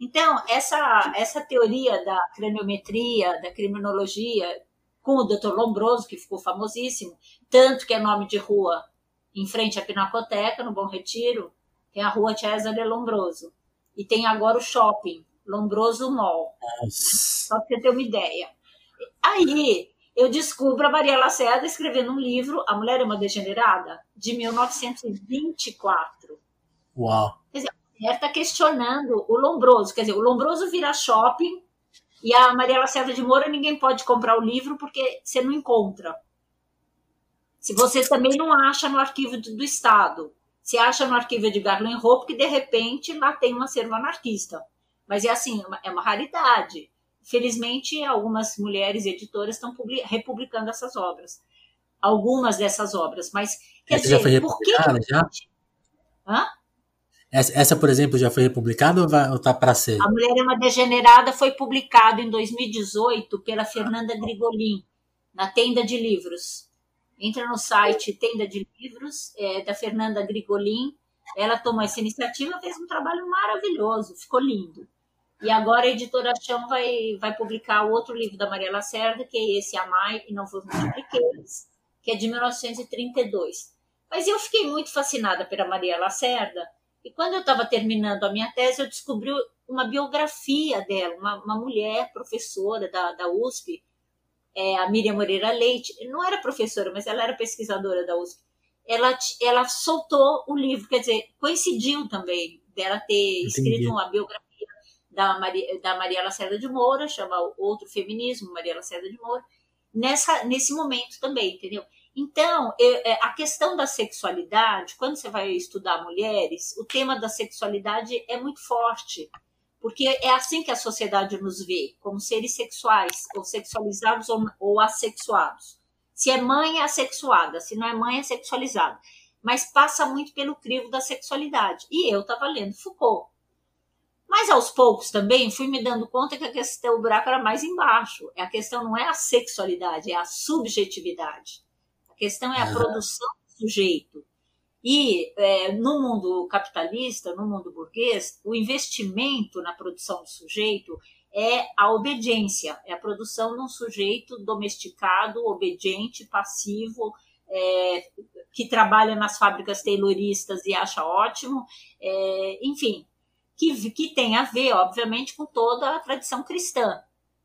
Então, essa, essa teoria da craniometria, da criminologia, com o Dr. Lombroso, que ficou famosíssimo, tanto que é nome de rua em frente à Pinacoteca, no Bom Retiro, tem a rua Cesare Lombroso. E tem agora o shopping, Lombroso Mall. Né? Só para você ter uma ideia. Aí eu descubro a Maria Lacerda escrevendo um livro, A Mulher é uma Degenerada, de 1924. Uau! Quer dizer, a mulher está questionando o Lombroso. Quer dizer, o Lombroso vira shopping e a Maria Lacerda de Moura ninguém pode comprar o livro porque você não encontra. Se você também não acha no arquivo do Estado. Você acha no arquivo de Garland Hope que, de repente, lá tem um acervo anarquista. Mas é assim, é uma, é uma raridade. Felizmente, algumas mulheres editoras estão republicando essas obras. Algumas dessas obras. Mas, quer essa dizer, já foi republicada, que... já? Hã? Essa, essa, por exemplo, já foi republicada ou está para ser? A Mulher é uma Degenerada foi publicado em 2018 pela Fernanda Grigolin, na Tenda de Livros. Entra no site Tenda de Livros, é, da Fernanda Grigolin. Ela tomou essa iniciativa, fez um trabalho maravilhoso, ficou lindo. E agora a editora Chão vai, vai publicar outro livro da Maria Lacerda, que é esse Amai e Não Vos Multipliqueis, que é de 1932. Mas eu fiquei muito fascinada pela Maria Lacerda, e quando eu estava terminando a minha tese, eu descobri uma biografia dela, uma, uma mulher professora da, da USP, é, a Miriam Moreira Leite, não era professora, mas ela era pesquisadora da USP. Ela, ela soltou o livro, quer dizer, coincidiu também dela ter escrito uma biografia da Maria, da Maria Lacerda de Moura, chama Outro Feminismo, Maria Lacerda de Moura, nessa, nesse momento também, entendeu? Então, é, a questão da sexualidade, quando você vai estudar mulheres, o tema da sexualidade é muito forte, porque é assim que a sociedade nos vê, como seres sexuais, ou sexualizados ou, ou assexuados. Se é mãe, é assexuada, se não é mãe, é sexualizada. Mas passa muito pelo crivo da sexualidade. E eu estava lendo Foucault. Mas aos poucos também fui me dando conta que a questão, o buraco era mais embaixo. A questão não é a sexualidade, é a subjetividade questão é a produção do sujeito. E é, no mundo capitalista, no mundo burguês, o investimento na produção do sujeito é a obediência, é a produção de um sujeito domesticado, obediente, passivo, é, que trabalha nas fábricas tayloristas e acha ótimo, é, enfim, que, que tem a ver, obviamente, com toda a tradição cristã.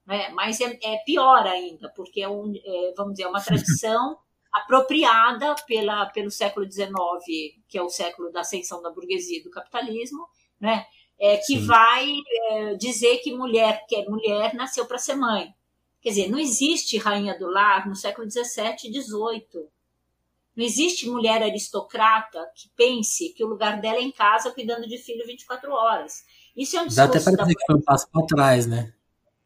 Né? Mas é, é pior ainda, porque é, um, é, vamos dizer, é uma tradição apropriada pela, pelo século XIX, que é o século da ascensão da burguesia e do capitalismo, né? É, que Sim. vai é, dizer que mulher que é mulher nasceu para ser mãe. Quer dizer, não existe rainha do lar no século XVII e XVIII. Não existe mulher aristocrata que pense que o lugar dela é em casa cuidando de filho 24 horas. Isso é um discurso. Dá até para dizer que foi um passo para trás, né?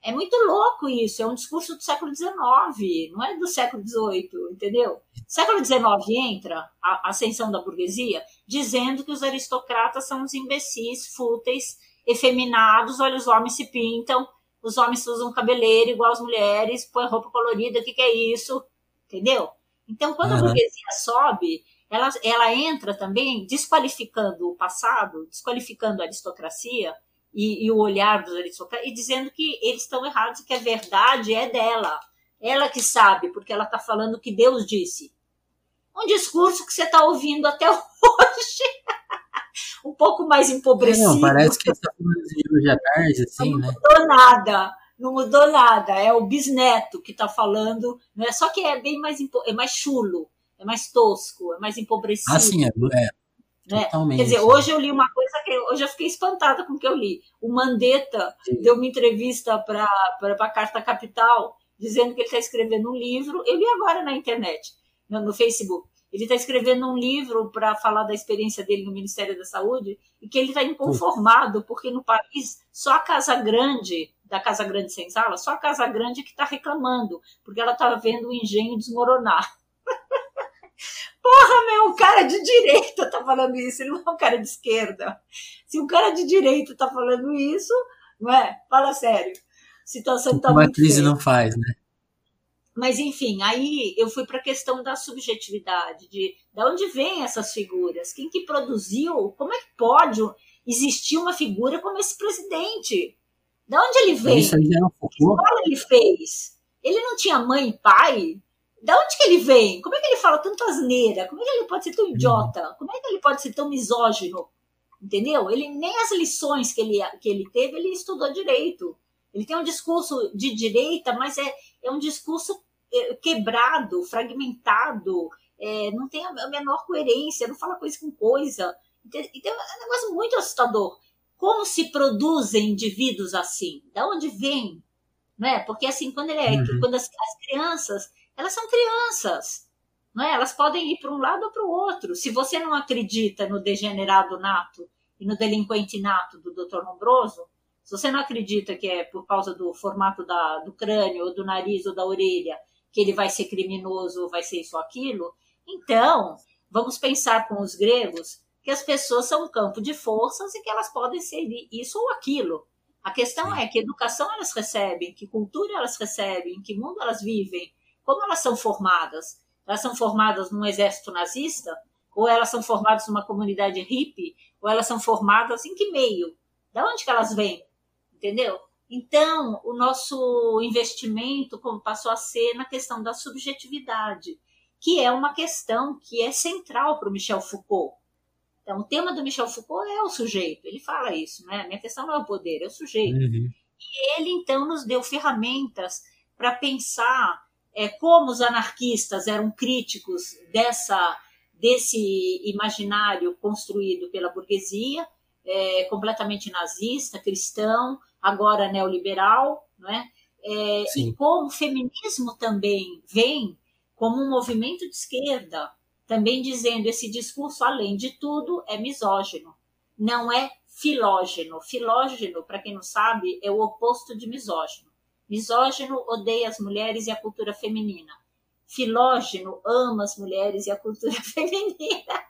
É muito louco isso, é um discurso do século XIX, não é do século XVIII, entendeu? Século XIX entra a ascensão da burguesia dizendo que os aristocratas são uns imbecis, fúteis, efeminados, olha, os homens se pintam, os homens usam cabeleira igual as mulheres, põem roupa colorida, o que, que é isso? Entendeu? Então, quando uhum. a burguesia sobe, ela, ela entra também desqualificando o passado, desqualificando a aristocracia, e, e o olhar dos aristocratas, e dizendo que eles estão errados, que a verdade é dela. Ela que sabe, porque ela está falando o que Deus disse. Um discurso que você está ouvindo até hoje. um pouco mais empobrecido. Não, parece que está falando de hoje à tarde, assim, né? Não mudou nada, não mudou nada. É o bisneto que está falando, né? só que é bem mais, é mais chulo, é mais tosco, é mais empobrecido. Ah, sim, é, é né? Quer dizer, hoje eu li uma coisa que hoje eu fiquei espantada com o que eu li. O Mandetta Sim. deu uma entrevista para a Carta Capital, dizendo que ele está escrevendo um livro. Eu li agora na internet, no, no Facebook. Ele está escrevendo um livro para falar da experiência dele no Ministério da Saúde e que ele está inconformado porque no país só a Casa Grande, da Casa Grande sem sala, só a Casa Grande que está reclamando, porque ela está vendo o engenho desmoronar. Porra, meu, um cara de direita tá falando isso, ele não é um cara de esquerda. Se um cara de direita tá falando isso, não é? Fala sério. A situação tá Uma crise feia. não faz, né? Mas enfim, aí eu fui para a questão da subjetividade, de, de onde vêm essas figuras, quem que produziu, como é que pode existir uma figura como esse presidente? De onde ele veio? Isso aí já que escola ele fez? Ele não tinha mãe e pai? Da onde que ele vem? Como é que ele fala tanto asneira? Como é que ele pode ser tão uhum. idiota? Como é que ele pode ser tão misógino? Entendeu? Ele nem as lições que ele, que ele teve, ele estudou direito. Ele tem um discurso de direita, mas é, é um discurso é, quebrado, fragmentado, é, não tem a menor coerência, não fala coisa com coisa. Então, é um negócio muito assustador. Como se produzem indivíduos assim? Da onde vem? Não é? Porque assim, quando, ele é, uhum. quando as, as crianças elas são crianças. Não é? Elas podem ir para um lado ou para o outro. Se você não acredita no degenerado nato e no delinquente nato do Dr. Lombroso, se você não acredita que é por causa do formato da, do crânio, ou do nariz, ou da orelha, que ele vai ser criminoso, ou vai ser isso ou aquilo, então vamos pensar com os gregos que as pessoas são um campo de forças e que elas podem ser isso ou aquilo. A questão é que educação elas recebem, que cultura elas recebem, que mundo elas vivem, como elas são formadas. Elas são formadas num exército nazista, ou elas são formadas numa comunidade hippie, ou elas são formadas em que meio? Da onde que elas vêm? Entendeu? Então, o nosso investimento passou a ser na questão da subjetividade, que é uma questão que é central para o Michel Foucault. Então, o tema do Michel Foucault é o sujeito, ele fala isso, né? Minha questão não é o poder, é o sujeito. Uhum. E ele, então, nos deu ferramentas para pensar é, como os anarquistas eram críticos dessa, desse imaginário construído pela burguesia, é, completamente nazista, cristão, agora neoliberal, não é? é e como o feminismo também vem como um movimento de esquerda, também dizendo esse discurso, além de tudo, é misógino, não é filógeno. Filógeno, para quem não sabe, é o oposto de misógino. Misógino odeia as mulheres e a cultura feminina. Filógeno ama as mulheres e a cultura feminina.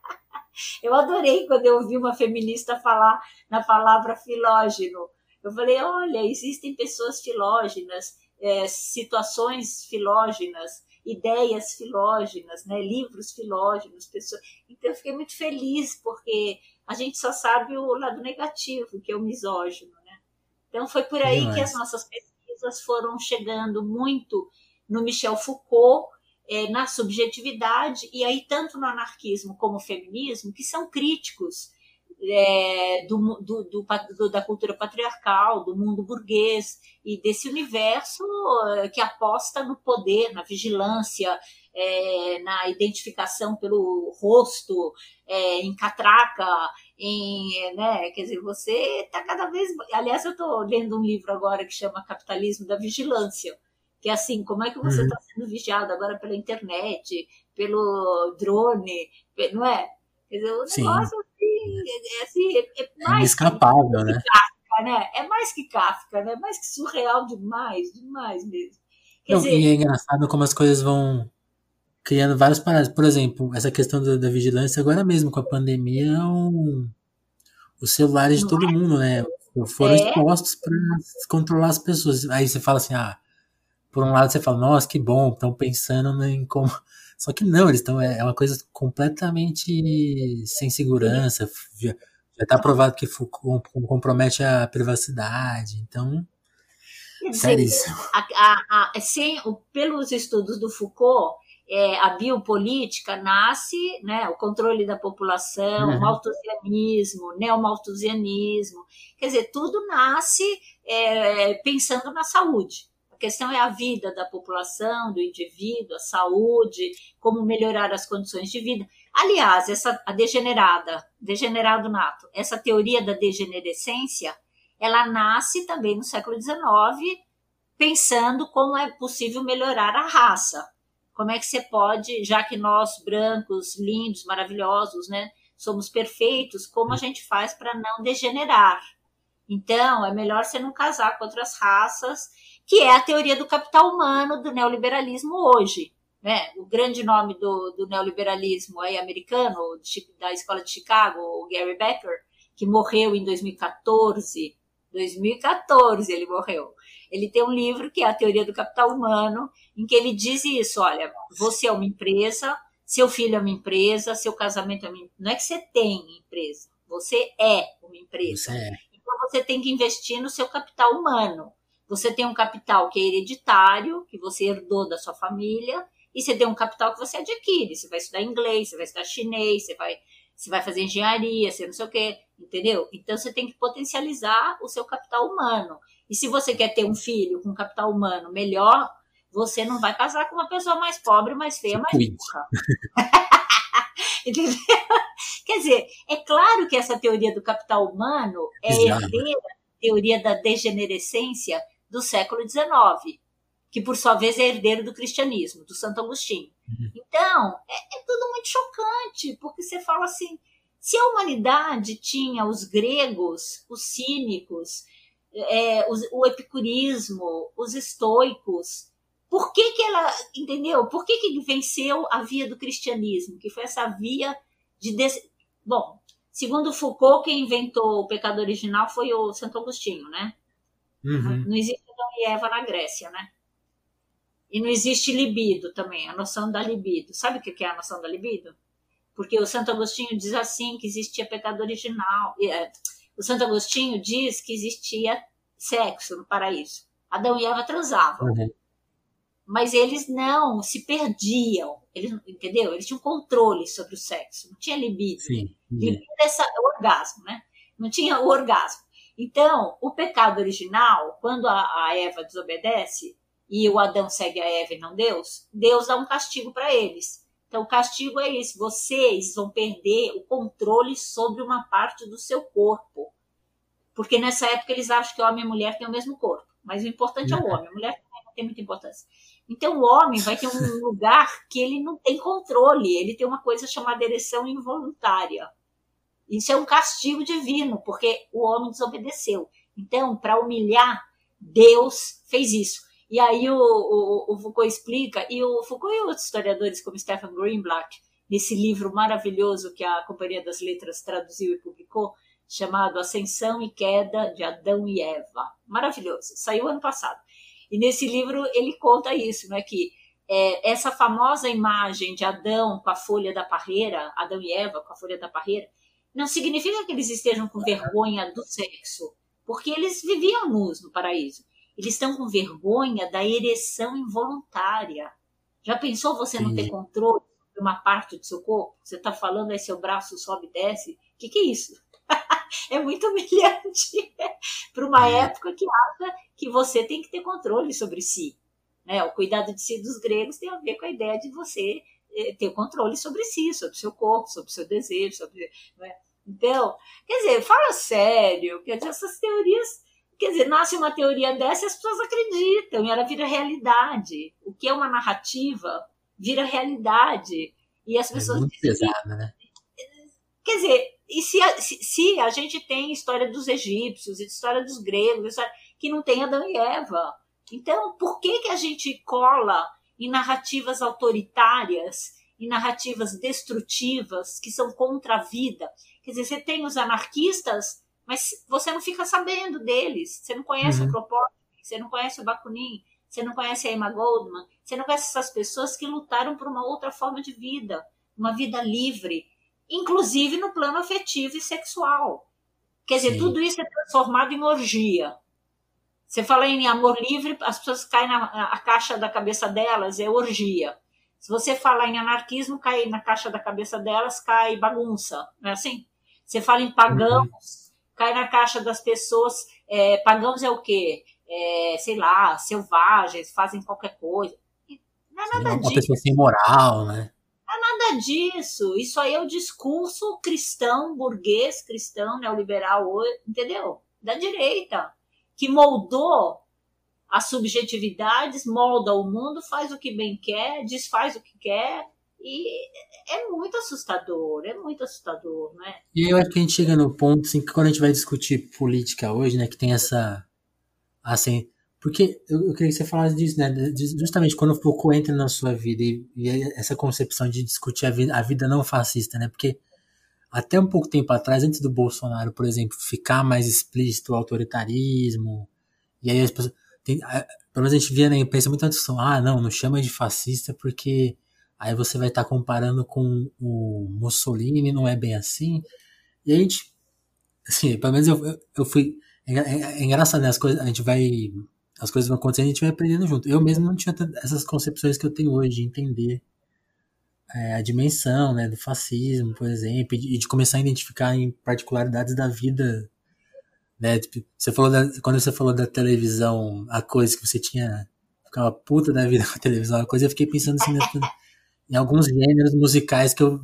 Eu adorei quando eu ouvi uma feminista falar na palavra filógeno. Eu falei: olha, existem pessoas filógenas, é, situações filógenas, ideias filógenas, né, livros filógenos, pessoas. Então eu fiquei muito feliz porque a gente só sabe o lado negativo, que é o misógino, né? Então foi por aí Demais. que as nossas pesquisas foram chegando muito no Michel Foucault, é, na subjetividade e aí tanto no anarquismo como no feminismo que são críticos é, do, do, do, da cultura patriarcal, do mundo burguês e desse universo é, que aposta no poder, na vigilância, é, na identificação pelo rosto, é, em catraca, em, né, quer dizer, você está cada vez. Aliás, eu estou lendo um livro agora que chama Capitalismo da Vigilância, que é assim, como é que você está uhum. sendo vigiado agora pela internet, pelo drone, não é? Quer dizer, o negócio é, assim, é, é mais. É inescapável, né? Kafka, né? É mais que Kafka, né? É mais que surreal demais, demais mesmo. Quer Não, dizer, e é engraçado como as coisas vão criando várias paradas. Por exemplo, essa questão da, da vigilância, agora mesmo com a pandemia, um, os celulares de todo é? mundo, né? Foram é. expostos para controlar as pessoas. Aí você fala assim, ah, por um lado você fala, nossa, que bom, estão pensando em como só que não, eles estão. É, é uma coisa completamente sem segurança. Já está provado que compromete a privacidade. Então. Seríssimo. A, a, a, sem, pelos estudos do Foucault, é, a biopolítica nasce, né, o controle da população, uhum. o malthusianismo, neomalthusianismo, quer dizer, tudo nasce é, pensando na saúde questão é a vida da população, do indivíduo, a saúde, como melhorar as condições de vida. Aliás, essa a degenerada, degenerado nato, essa teoria da degenerescência, ela nasce também no século XIX, pensando como é possível melhorar a raça. Como é que você pode, já que nós brancos, lindos, maravilhosos, né, somos perfeitos, como a gente faz para não degenerar? Então, é melhor você não casar com outras raças que é a teoria do capital humano do neoliberalismo hoje. Né? O grande nome do, do neoliberalismo aí americano, da escola de Chicago, o Gary Becker, que morreu em 2014. 2014 ele morreu. Ele tem um livro que é a Teoria do Capital Humano, em que ele diz isso: olha, você é uma empresa, seu filho é uma empresa, seu casamento é uma empresa. Não é que você tem empresa, você é uma empresa. É. Então você tem que investir no seu capital humano. Você tem um capital que é hereditário, que você herdou da sua família, e você tem um capital que você adquire. Você vai estudar inglês, você vai estudar chinês, você vai, você vai fazer engenharia, você não sei o quê, entendeu? Então você tem que potencializar o seu capital humano. E se você quer ter um filho com capital humano melhor, você não vai casar com uma pessoa mais pobre, mais feia, mais burra. Entendeu? Quer dizer, é claro que essa teoria do capital humano é herdeira teoria da degenerescência do século XIX. que por sua vez é herdeiro do cristianismo, do Santo Agostinho. Uhum. Então, é, é tudo muito chocante, porque você fala assim, se a humanidade tinha os gregos, os cínicos, é, os, o epicurismo, os estoicos, por que, que ela, entendeu? Por que, que venceu a via do cristianismo, que foi essa via de. Des... Bom, segundo Foucault, quem inventou o pecado original foi o Santo Agostinho, né? Uhum. Não existe Adão e Eva na Grécia, né? E não existe libido também, a noção da libido. Sabe o que é a noção da libido? Porque o Santo Agostinho diz assim que existia pecado original. É, o Santo Agostinho diz que existia sexo no paraíso. Adão e Eva transavam. Uhum. Mas eles não se perdiam. Eles, entendeu? Eles tinham controle sobre o sexo. Não tinha libido. Sim. Libido é essa, o orgasmo, né? Não tinha o orgasmo. Então, o pecado original, quando a, a Eva desobedece e o Adão segue a Eva e não Deus, Deus dá um castigo para eles. Então, o castigo é esse: vocês vão perder o controle sobre uma parte do seu corpo. Porque nessa época eles acham que homem e mulher têm o mesmo corpo. Mas o importante é o homem, a mulher não tem muita importância. Então, o homem vai ter um lugar que ele não tem controle, ele tem uma coisa chamada ereção involuntária. Isso é um castigo divino, porque o homem desobedeceu. Então, para humilhar, Deus fez isso. E aí o, o, o, Foucault explica, e o Foucault e outros historiadores, como Stephen Greenblatt, nesse livro maravilhoso que a Companhia das Letras traduziu e publicou, chamado Ascensão e Queda de Adão e Eva. Maravilhoso, saiu ano passado. E nesse livro ele conta isso, né, que é, essa famosa imagem de Adão com a folha da parreira, Adão e Eva com a folha da parreira, não significa que eles estejam com vergonha do sexo, porque eles viviam nus no paraíso. Eles estão com vergonha da ereção involuntária. Já pensou você Sim. não ter controle de uma parte do seu corpo? Você está falando aí seu braço sobe e desce. O que, que é isso? é muito humilhante para uma é. época que acha que você tem que ter controle sobre si. Né? O cuidado de si dos gregos tem a ver com a ideia de você eh, ter controle sobre si, sobre o seu corpo, sobre o seu desejo, sobre. Né? Então, quer dizer, fala sério, quer dizer, essas teorias Quer dizer, nasce uma teoria dessa e as pessoas acreditam, e ela vira realidade. O que é uma narrativa vira realidade. E as é pessoas. É muito pesada, né? Quer dizer, e se a, se, se a, gente tem história dos egípcios, história dos gregos, que não tem Adão e Eva. Então, por que, que a gente cola em narrativas autoritárias, em narrativas destrutivas, que são contra a vida? Quer dizer, você tem os anarquistas mas você não fica sabendo deles. Você não conhece uhum. o Kropotkin, você não conhece o Bakunin, você não conhece a Emma Goldman, você não conhece essas pessoas que lutaram por uma outra forma de vida, uma vida livre, inclusive no plano afetivo e sexual. Quer dizer, Sim. tudo isso é transformado em orgia. Você fala em amor livre, as pessoas caem na a caixa da cabeça delas, é orgia. Se você falar em anarquismo, cai na caixa da cabeça delas, cai bagunça, não é assim? Você fala em pagãos, uhum cai na caixa das pessoas. É, pagãos é o quê? É, sei lá, selvagens, fazem qualquer coisa. Não é nada Sim, disso. Uma pessoa sem moral, né? Não é nada disso. Isso aí é o discurso cristão, burguês, cristão, neoliberal, entendeu? Da direita, que moldou as subjetividades, molda o mundo, faz o que bem quer, desfaz o que quer, e é muito assustador, é muito assustador, né? E eu acho que a gente chega no ponto, assim, que quando a gente vai discutir política hoje, né, que tem essa, assim, porque eu, eu queria que você falasse disso, né, justamente quando o Foucault entra na sua vida e, e essa concepção de discutir a vida, a vida não fascista, né, porque até um pouco tempo atrás, antes do Bolsonaro, por exemplo, ficar mais explícito o autoritarismo, e aí as pessoas, tem, pelo menos a gente via na imprensa muita discussão, ah, não, não chama de fascista porque Aí você vai estar tá comparando com o Mussolini, não é bem assim. E a gente, assim, pelo menos eu, eu fui. É, é, é engraçado, né? As coisas, a gente vai. As coisas vão acontecendo e a gente vai aprendendo junto. Eu mesmo não tinha essas concepções que eu tenho hoje de entender é, a dimensão né, do fascismo, por exemplo, e de começar a identificar em particularidades da vida. Né? Tipo, você falou da, quando você falou da televisão, a coisa que você tinha. Ficava puta da vida com a televisão, a coisa, eu fiquei pensando assim. Em alguns gêneros musicais que eu,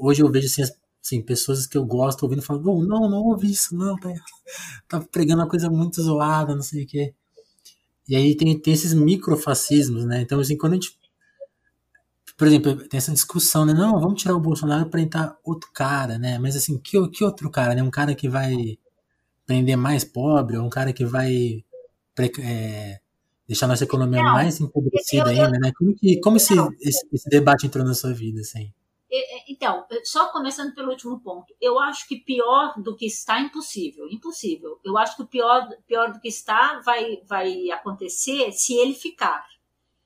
hoje eu vejo assim, assim, pessoas que eu gosto ouvindo não, não, não ouvi isso, não, tá, tá pregando uma coisa muito zoada, não sei o quê. E aí tem, tem esses microfascismos, né? Então, assim, quando a gente. Por exemplo, tem essa discussão, né? Não, vamos tirar o Bolsonaro para entrar outro cara, né? Mas, assim, que, que outro cara, né? Um cara que vai prender mais pobre, ou um cara que vai é, deixar nossa economia não, mais empobrecida ainda, né? Como, que, como esse, esse, esse, debate entrou na sua vida, assim? Então, só começando pelo último ponto, eu acho que pior do que está, impossível, impossível. Eu acho que o pior, pior do que está vai, vai acontecer se ele ficar.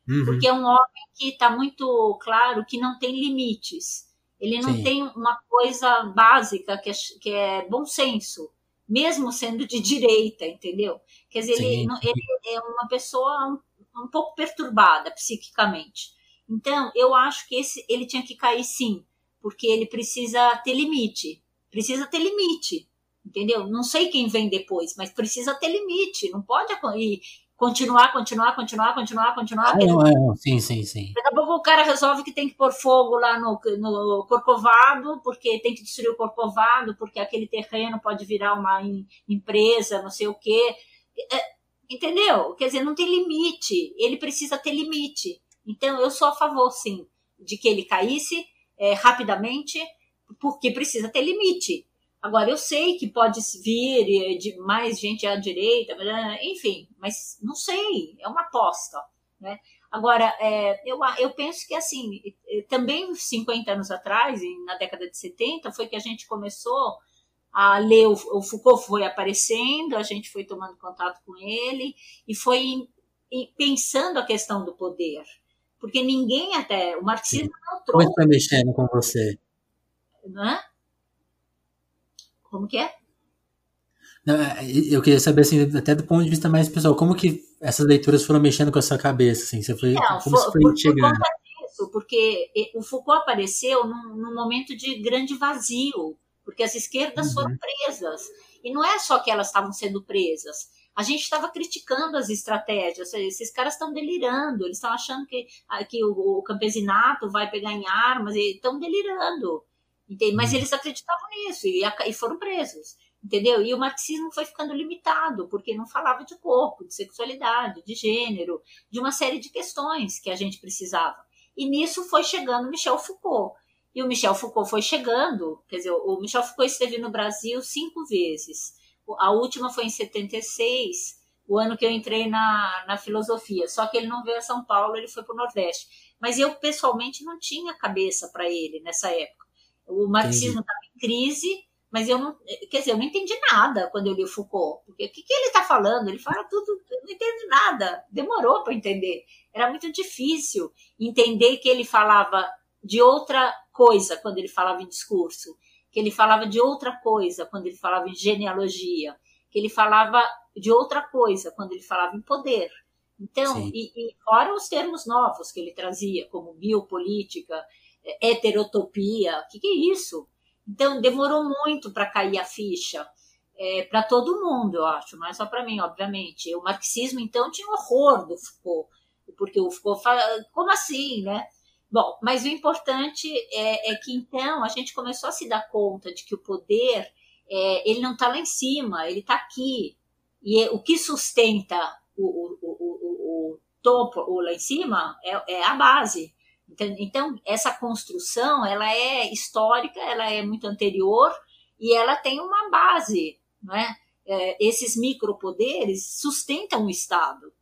Uhum. Porque é um homem que está muito claro que não tem limites. Ele não Sim. tem uma coisa básica que é, que é bom senso mesmo sendo de direita, entendeu? Quer dizer, ele, ele, é uma pessoa um, um, pouco perturbada psiquicamente. Então, eu acho que esse, ele tinha que cair sim, porque ele precisa ter limite. Precisa ter limite, entendeu? Não sei quem vem depois, mas precisa ter limite. Não pode ir, continuar, continuar, continuar, continuar, continuar. Ah, não, é, sim, sim, sim. Daqui a pouco o cara resolve que tem que pôr fogo lá no, no Corcovado, porque tem que destruir o Corcovado, porque aquele terreno pode virar uma empresa, não sei o quê. É, entendeu? Quer dizer, não tem limite. Ele precisa ter limite. Então, eu sou a favor, sim, de que ele caísse é, rapidamente, porque precisa ter limite. Agora, eu sei que pode vir eh, de mais gente à direita, enfim, mas não sei, é uma aposta. Né? Agora, é, eu, eu penso que, assim, também 50 anos atrás, na década de 70, foi que a gente começou a ler, o, o Foucault foi aparecendo, a gente foi tomando contato com ele e foi pensando a questão do poder. Porque ninguém até, o marxismo não trouxe... Como foi mexendo com você? Não é? Como que é? Não, é, eu queria saber, assim, até do ponto de vista mais pessoal, como que essas leituras foram mexendo com a sua cabeça, assim? Você foi, Não, como foi, foi chegando? Disso, porque o Foucault apareceu num, num, momento de grande vazio, porque as esquerdas uhum. foram presas. E não é só que elas estavam sendo presas, a gente estava criticando as estratégias. Esses caras estão delirando, eles estão achando que, ah, que o, o, campesinato vai pegar em armas, estão delirando. Entende? Mas uhum. eles acreditavam nisso e, e foram presos entendeu? E o marxismo foi ficando limitado, porque não falava de corpo, de sexualidade, de gênero, de uma série de questões que a gente precisava. E nisso foi chegando Michel Foucault. E o Michel Foucault foi chegando, quer dizer, o Michel Foucault esteve no Brasil cinco vezes. A última foi em 76, o ano que eu entrei na, na filosofia. Só que ele não veio a São Paulo, ele foi para o Nordeste. Mas eu, pessoalmente, não tinha cabeça para ele nessa época. O marxismo estava em crise, mas eu não, quer dizer, eu não entendi nada quando eu li o Foucault. Porque o que, que ele está falando? Ele fala tudo, eu não entendo nada. Demorou para entender. Era muito difícil entender que ele falava de outra coisa quando ele falava em discurso, que ele falava de outra coisa quando ele falava em genealogia, que ele falava de outra coisa quando ele falava em poder. Então, e, e fora os termos novos que ele trazia, como biopolítica, heterotopia. O que, que é isso? Então, demorou muito para cair a ficha. É, para todo mundo, eu acho, não é só para mim, obviamente. O marxismo, então, tinha horror do Foucault, porque o Foucault fala, como assim, né? Bom, mas o importante é, é, que, então, a gente começou a se dar conta de que o poder, é, ele não está lá em cima, ele está aqui. E é, o que sustenta o, o, o, o, topo, o lá em cima, é, é a base. Então, então, essa construção, ela é histórica, ela é muito anterior e ela tem uma base, não é? é esses micropoderes sustentam o Estado,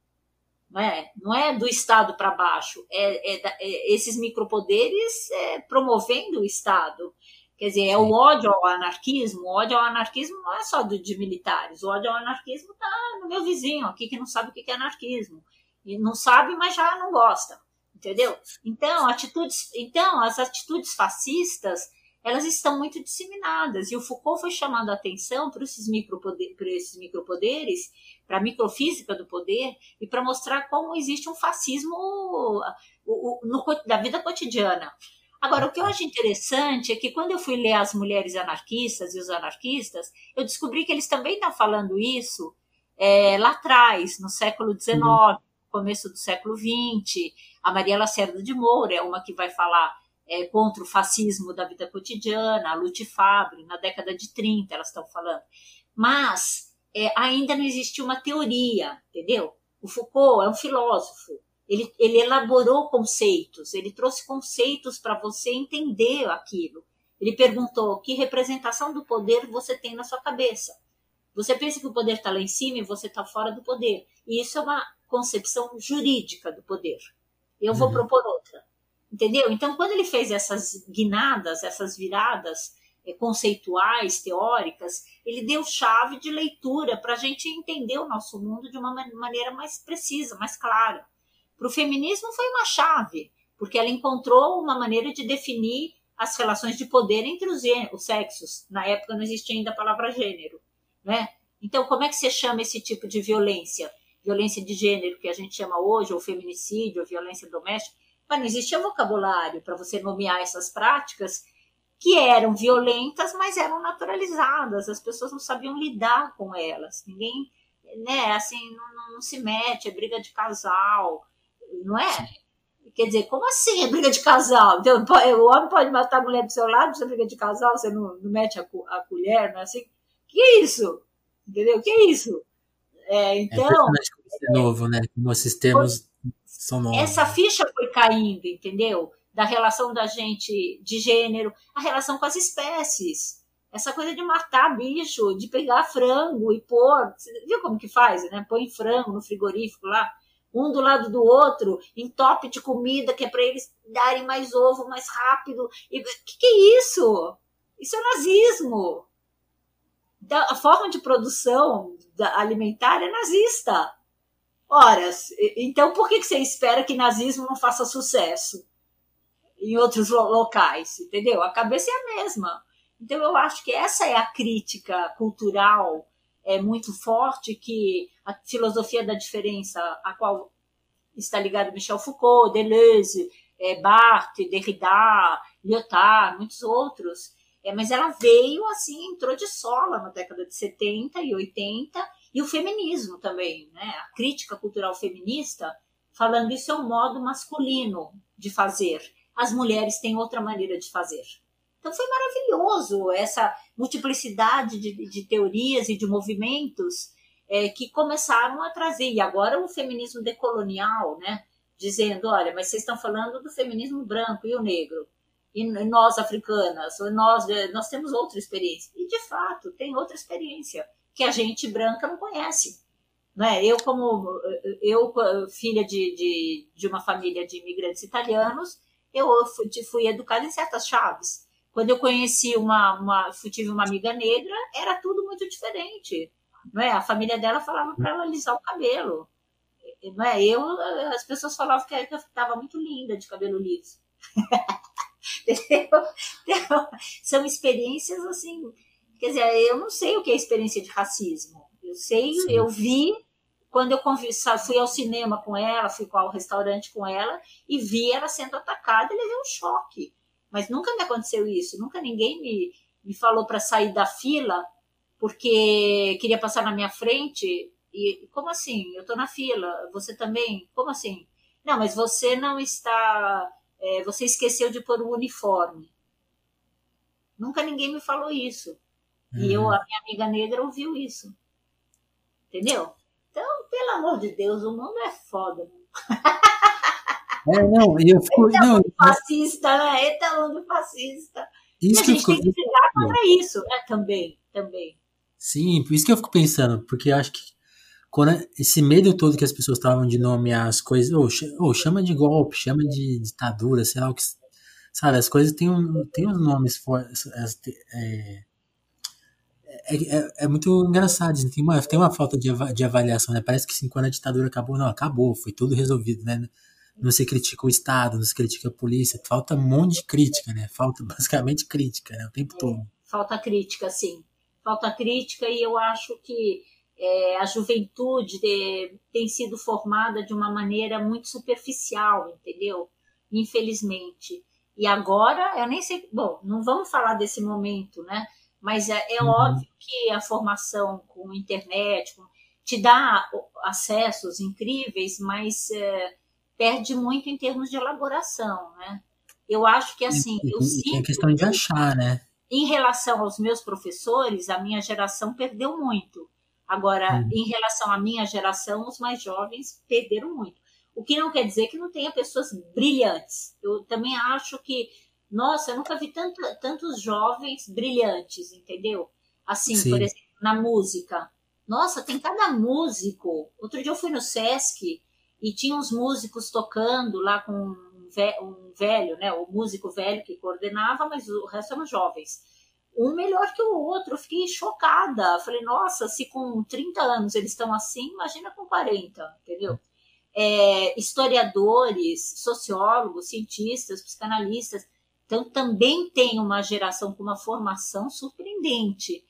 não é? Não é do Estado para baixo, é, é, é, esses micropoderes é, promovendo o Estado. Quer dizer, é o ódio ao anarquismo. O ódio ao anarquismo não é só do, de militares. O ódio ao anarquismo está no meu vizinho aqui que não sabe o que é anarquismo. E não sabe, mas já não gosta entendeu? Então, atitudes, então as atitudes fascistas elas estão muito disseminadas e o Foucault foi chamando a atenção para esses, micropoderes, para a microfísica do poder e para mostrar como existe um fascismo no, da vida cotidiana. Agora, o que eu acho interessante é que quando eu fui ler as mulheres anarquistas e os anarquistas, eu descobri que eles também estão falando isso é, lá atrás, no século XIX. Começo do século XX a Maria Lacerda de Moura é uma que vai falar é, contra o fascismo da vida cotidiana, a Lute Fabre, na década de 30 elas estão falando. Mas é, ainda não existe uma teoria, entendeu? O Foucault é um filósofo. Ele, ele elaborou conceitos, ele trouxe conceitos para você entender aquilo. Ele perguntou que representação do poder você tem na sua cabeça. Você pensa que o poder está lá em cima e você está fora do poder. E isso é uma concepção jurídica do poder. Eu vou uhum. propor outra. Entendeu? Então, quando ele fez essas guinadas, essas viradas é, conceituais, teóricas, ele deu chave de leitura para a gente entender o nosso mundo de uma maneira mais precisa, mais clara. Para o feminismo foi uma chave, porque ela encontrou uma maneira de definir as relações de poder entre os, os sexos. Na época não existia ainda a palavra gênero, né? Então, como é que você chama esse tipo de violência? Violência de gênero, que a gente chama hoje, ou feminicídio, ou violência doméstica. Mas não existia vocabulário para você nomear essas práticas que eram violentas, mas eram naturalizadas. As pessoas não sabiam lidar com elas. Ninguém, né, assim, não, não se mete, é briga de casal, não é? Sim. Quer dizer, como assim é briga de casal? Então, o homem pode matar a mulher do seu lado, você é briga de casal, você não, não mete a, a colher, não é assim? Que é isso? Entendeu? Que é isso? É, então. É, é novo, né? Como esses termos são novos. Essa ficha foi caindo, entendeu? Da relação da gente de gênero, a relação com as espécies. Essa coisa de matar bicho, de pegar frango e pôr. Viu como que faz, né? Põe frango no frigorífico lá um do lado do outro, entope de comida, que é para eles darem mais ovo mais rápido. E que, que é isso? Isso é nazismo. A forma de produção alimentar é nazista. Ora, então por que você espera que nazismo não faça sucesso em outros locais? Entendeu? A cabeça é a mesma. Então eu acho que essa é a crítica cultural é muito forte que a filosofia da diferença, a qual está ligado Michel Foucault, Deleuze, é, Barthes, Derrida, Lyotard, muitos outros, é, mas ela veio assim, entrou de sola na década de 70 e 80, e o feminismo também, né? a crítica cultural feminista, falando isso é um modo masculino de fazer. As mulheres têm outra maneira de fazer. Então foi maravilhoso essa multiplicidade de, de teorias e de movimentos é, que começaram a trazer. E agora o feminismo decolonial, né? Dizendo, olha, mas vocês estão falando do feminismo branco e o negro. E nós africanas, nós, nós temos outra experiência. E de fato, tem outra experiência que a gente branca não conhece. Né? Eu, como eu, filha de, de, de uma família de imigrantes italianos, eu fui, fui educada em certas chaves. Quando eu conheci uma, uma tive uma amiga negra, era tudo muito diferente. Não é? A família dela falava para ela alisar o cabelo. Não é? Eu, as pessoas falavam que eu estava muito linda de cabelo liso. Entendeu? Então, são experiências assim. Quer dizer, eu não sei o que é experiência de racismo. Eu sei, Sim. eu vi quando eu fui ao cinema com ela, fui ao restaurante com ela e vi ela sendo atacada, e levei um choque. Mas nunca me aconteceu isso, nunca ninguém me, me falou para sair da fila porque queria passar na minha frente. E como assim? Eu estou na fila, você também? Como assim? Não, mas você não está. É, você esqueceu de pôr o uniforme. Nunca ninguém me falou isso. Uhum. E eu, a minha amiga negra ouviu isso. Entendeu? Então, pelo amor de Deus, o mundo é foda. É, não, eu fico. Eita não, fascista, né? Eita mundo fascista. Isso e a gente tem que brigar contra isso, né? Também, também. Sim, por isso que eu fico pensando, porque acho que quando esse medo todo que as pessoas estavam de nomear as coisas, ou, ou chama de golpe, chama de ditadura, sei lá o que. Sabe, as coisas têm, um, têm uns nomes fortes. É, é, é, é, muito engraçado, tem uma, tem uma falta de, de avaliação, né? Parece que assim, quando a ditadura acabou, não, acabou, foi tudo resolvido, né? não se critica o Estado, não se critica a polícia, falta um monte de crítica, né? Falta basicamente crítica, né? O tempo todo. Falta crítica, sim. Falta crítica e eu acho que é, a juventude de, tem sido formada de uma maneira muito superficial, entendeu? Infelizmente. E agora, eu nem sei, bom, não vamos falar desse momento, né? Mas é, é uhum. óbvio que a formação com internet com, te dá acessos incríveis, mas é, perde muito em termos de elaboração, né? Eu acho que assim, e, eu sinto. É questão de achar, né? Em relação aos meus professores, a minha geração perdeu muito. Agora, hum. em relação à minha geração, os mais jovens perderam muito. O que não quer dizer que não tenha pessoas brilhantes. Eu também acho que, nossa, eu nunca vi tanto, tantos jovens brilhantes, entendeu? Assim, Sim. por exemplo, na música. Nossa, tem cada músico. Outro dia eu fui no Sesc e tinha uns músicos tocando lá com um velho, né? O músico velho que coordenava, mas o resto eram jovens. Um melhor que o outro. Eu fiquei chocada. Falei, nossa, se com 30 anos eles estão assim, imagina com 40, entendeu? É, historiadores, sociólogos, cientistas, psicanalistas. Então, também tem uma geração com uma formação surpreendente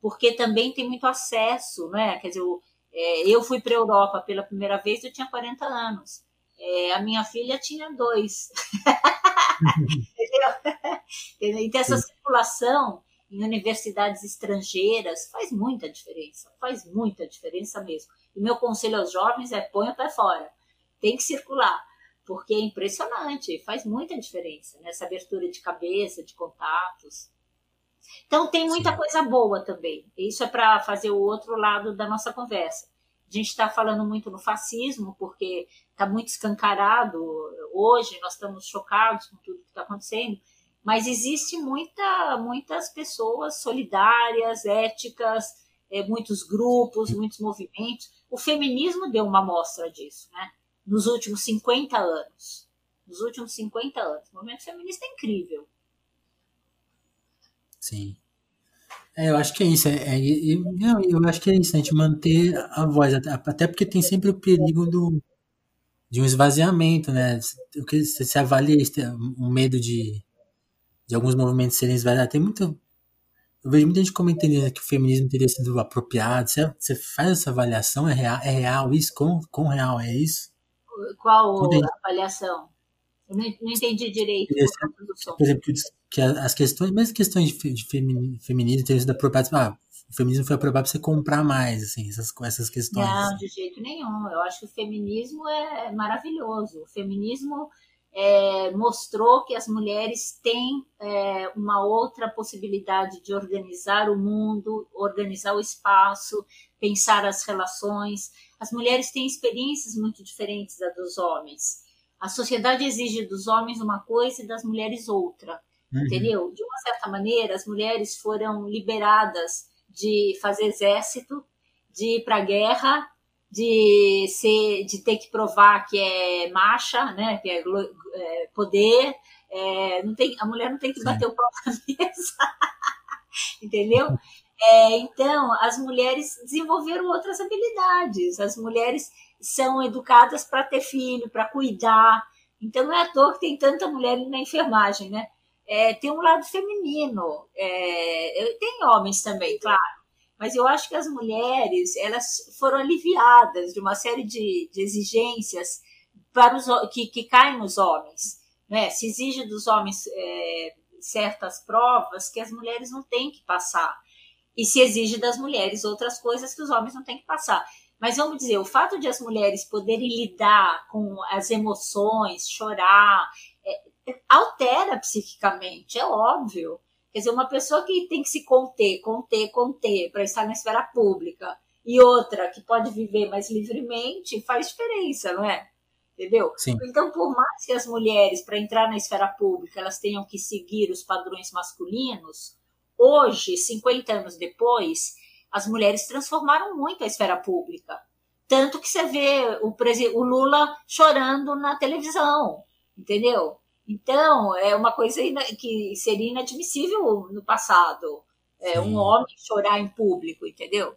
porque também tem muito acesso, né? Quer dizer, eu, é, eu fui para a Europa pela primeira vez, eu tinha 40 anos. É, a minha filha tinha dois. Entendeu? Então, essa circulação em universidades estrangeiras faz muita diferença, faz muita diferença mesmo. E meu conselho aos jovens é põe o pé fora, tem que circular, porque é impressionante, faz muita diferença nessa abertura de cabeça, de contatos. Então tem muita Sim. coisa boa também. Isso é para fazer o outro lado da nossa conversa. A gente está falando muito no fascismo, porque está muito escancarado hoje, nós estamos chocados com tudo que está acontecendo, mas existe muita, muitas pessoas solidárias, éticas, é, muitos grupos, muitos movimentos. O feminismo deu uma amostra disso, né? Nos últimos 50 anos. Nos últimos 50 anos. O movimento feminista é incrível. Sim. É, eu acho que é isso. É, é, eu, eu acho que é isso, a gente manter a voz, até porque tem sempre o perigo do, de um esvaziamento, né? O que você avalia o medo de, de alguns movimentos serem esvaziados. Tem muito. Eu vejo muita gente comentando que o feminismo teria sido apropriado. Você, você faz essa avaliação? É real, é real isso? Quão, quão real é isso? Qual avaliação? Eu não, não entendi direito. Por exemplo, que as questões, mesmo questões de, de feminismo terem sido apropriadas, ah, o feminismo foi aprovado para você comprar mais, assim, essas, essas questões. Não, de jeito nenhum. Eu acho que o feminismo é maravilhoso. O feminismo é, mostrou que as mulheres têm é, uma outra possibilidade de organizar o mundo, organizar o espaço, pensar as relações. As mulheres têm experiências muito diferentes das dos homens. A sociedade exige dos homens uma coisa e das mulheres outra. Uhum. Entendeu? De uma certa maneira, as mulheres foram liberadas de fazer exército, de ir para a guerra, de ser, de ter que provar que é macha, né? Que é, é poder. É, não tem, a mulher não tem que bater Sim. o pau na mesa, entendeu? É, então, as mulheres desenvolveram outras habilidades. As mulheres são educadas para ter filho, para cuidar. Então, não é à toa que tem tanta mulher na enfermagem, né? é, tem um lado feminino. É, tem homens também, claro. Mas eu acho que as mulheres elas foram aliviadas de uma série de, de exigências para os, que, que caem nos homens. Né? Se exige dos homens é, certas provas que as mulheres não têm que passar. E se exige das mulheres outras coisas que os homens não têm que passar. Mas vamos dizer, o fato de as mulheres poderem lidar com as emoções, chorar, altera psiquicamente, é óbvio. Quer dizer, uma pessoa que tem que se conter, conter, conter para estar na esfera pública e outra que pode viver mais livremente faz diferença, não é? Entendeu? Sim. Então, por mais que as mulheres, para entrar na esfera pública, elas tenham que seguir os padrões masculinos, hoje, 50 anos depois, as mulheres transformaram muito a esfera pública. Tanto que você vê o, o Lula chorando na televisão, entendeu? Então, é uma coisa que seria inadmissível no passado. É, um homem chorar em público, entendeu?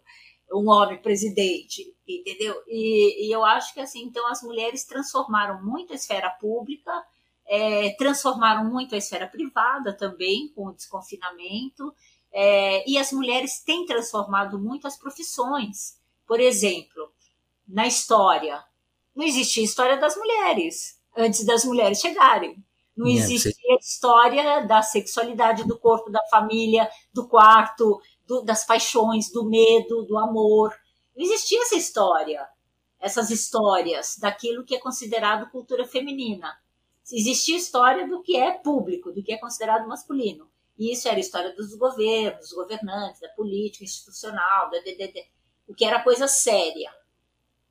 Um homem presidente, entendeu? E, e, eu acho que assim, então as mulheres transformaram muito a esfera pública, é, transformaram muito a esfera privada também com o desconfinamento, é, e as mulheres têm transformado muito as profissões. Por exemplo, na história, não existia história das mulheres antes das mulheres chegarem. Não existia história da sexualidade, do corpo, da família, do quarto, do, das paixões, do medo, do amor. Não existia essa história, essas histórias daquilo que é considerado cultura feminina. Existia história do que é público, do que é considerado masculino. E isso era a história dos governos, dos governantes, da política institucional, da DDD. o que era coisa séria.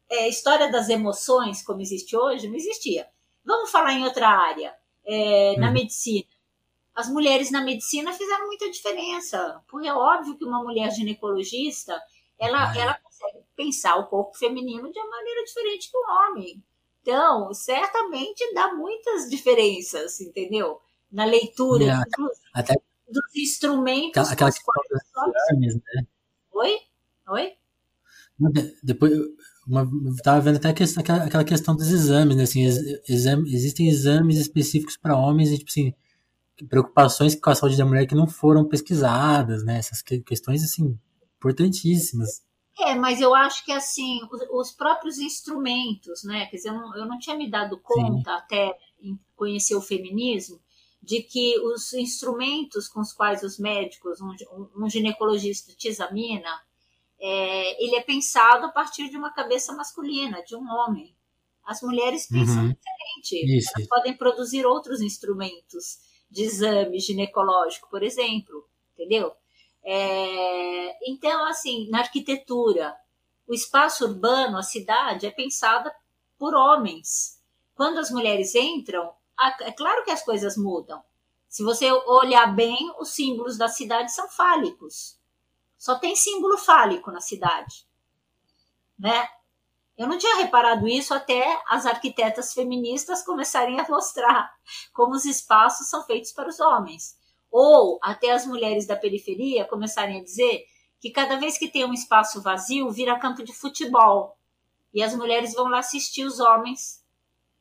É, a história das emoções, como existe hoje, não existia. Vamos falar em outra área, é, na uhum. medicina. As mulheres na medicina fizeram muita diferença, porque é óbvio que uma mulher ginecologista, ela, uhum. ela consegue pensar o corpo feminino de uma maneira diferente que o homem. Então, certamente dá muitas diferenças, entendeu? Na leitura é, dos, até, dos instrumentos. Aquela, aquela exames, né? Oi? Oi? Depois, uma, tava vendo até que, aquela, aquela questão dos exames, né? Assim, exame, existem exames específicos para homens e, tipo assim, preocupações com a saúde da mulher que não foram pesquisadas, né? Essas questões, assim, importantíssimas. É, mas eu acho que assim, os, os, próprios instrumentos, né? Quer dizer, eu não, eu não tinha me dado conta Sim. até conhecer o feminismo de que os instrumentos com os quais os médicos, um, um ginecologista te examina, é, ele é pensado a partir de uma cabeça masculina, de um homem. As mulheres pensam uhum. diferente. Isso. Elas podem produzir outros instrumentos de exame ginecológico, por exemplo, entendeu? É, então, assim, na arquitetura, o espaço urbano, a cidade, é pensada por homens. Quando as mulheres entram, é claro que as coisas mudam. Se você olhar bem, os símbolos da cidade são fálicos. Só tem símbolo fálico na cidade, né? Eu não tinha reparado isso até as arquitetas feministas começarem a mostrar como os espaços são feitos para os homens ou até as mulheres da periferia começarem a dizer que cada vez que tem um espaço vazio, vira campo de futebol. E as mulheres vão lá assistir os homens.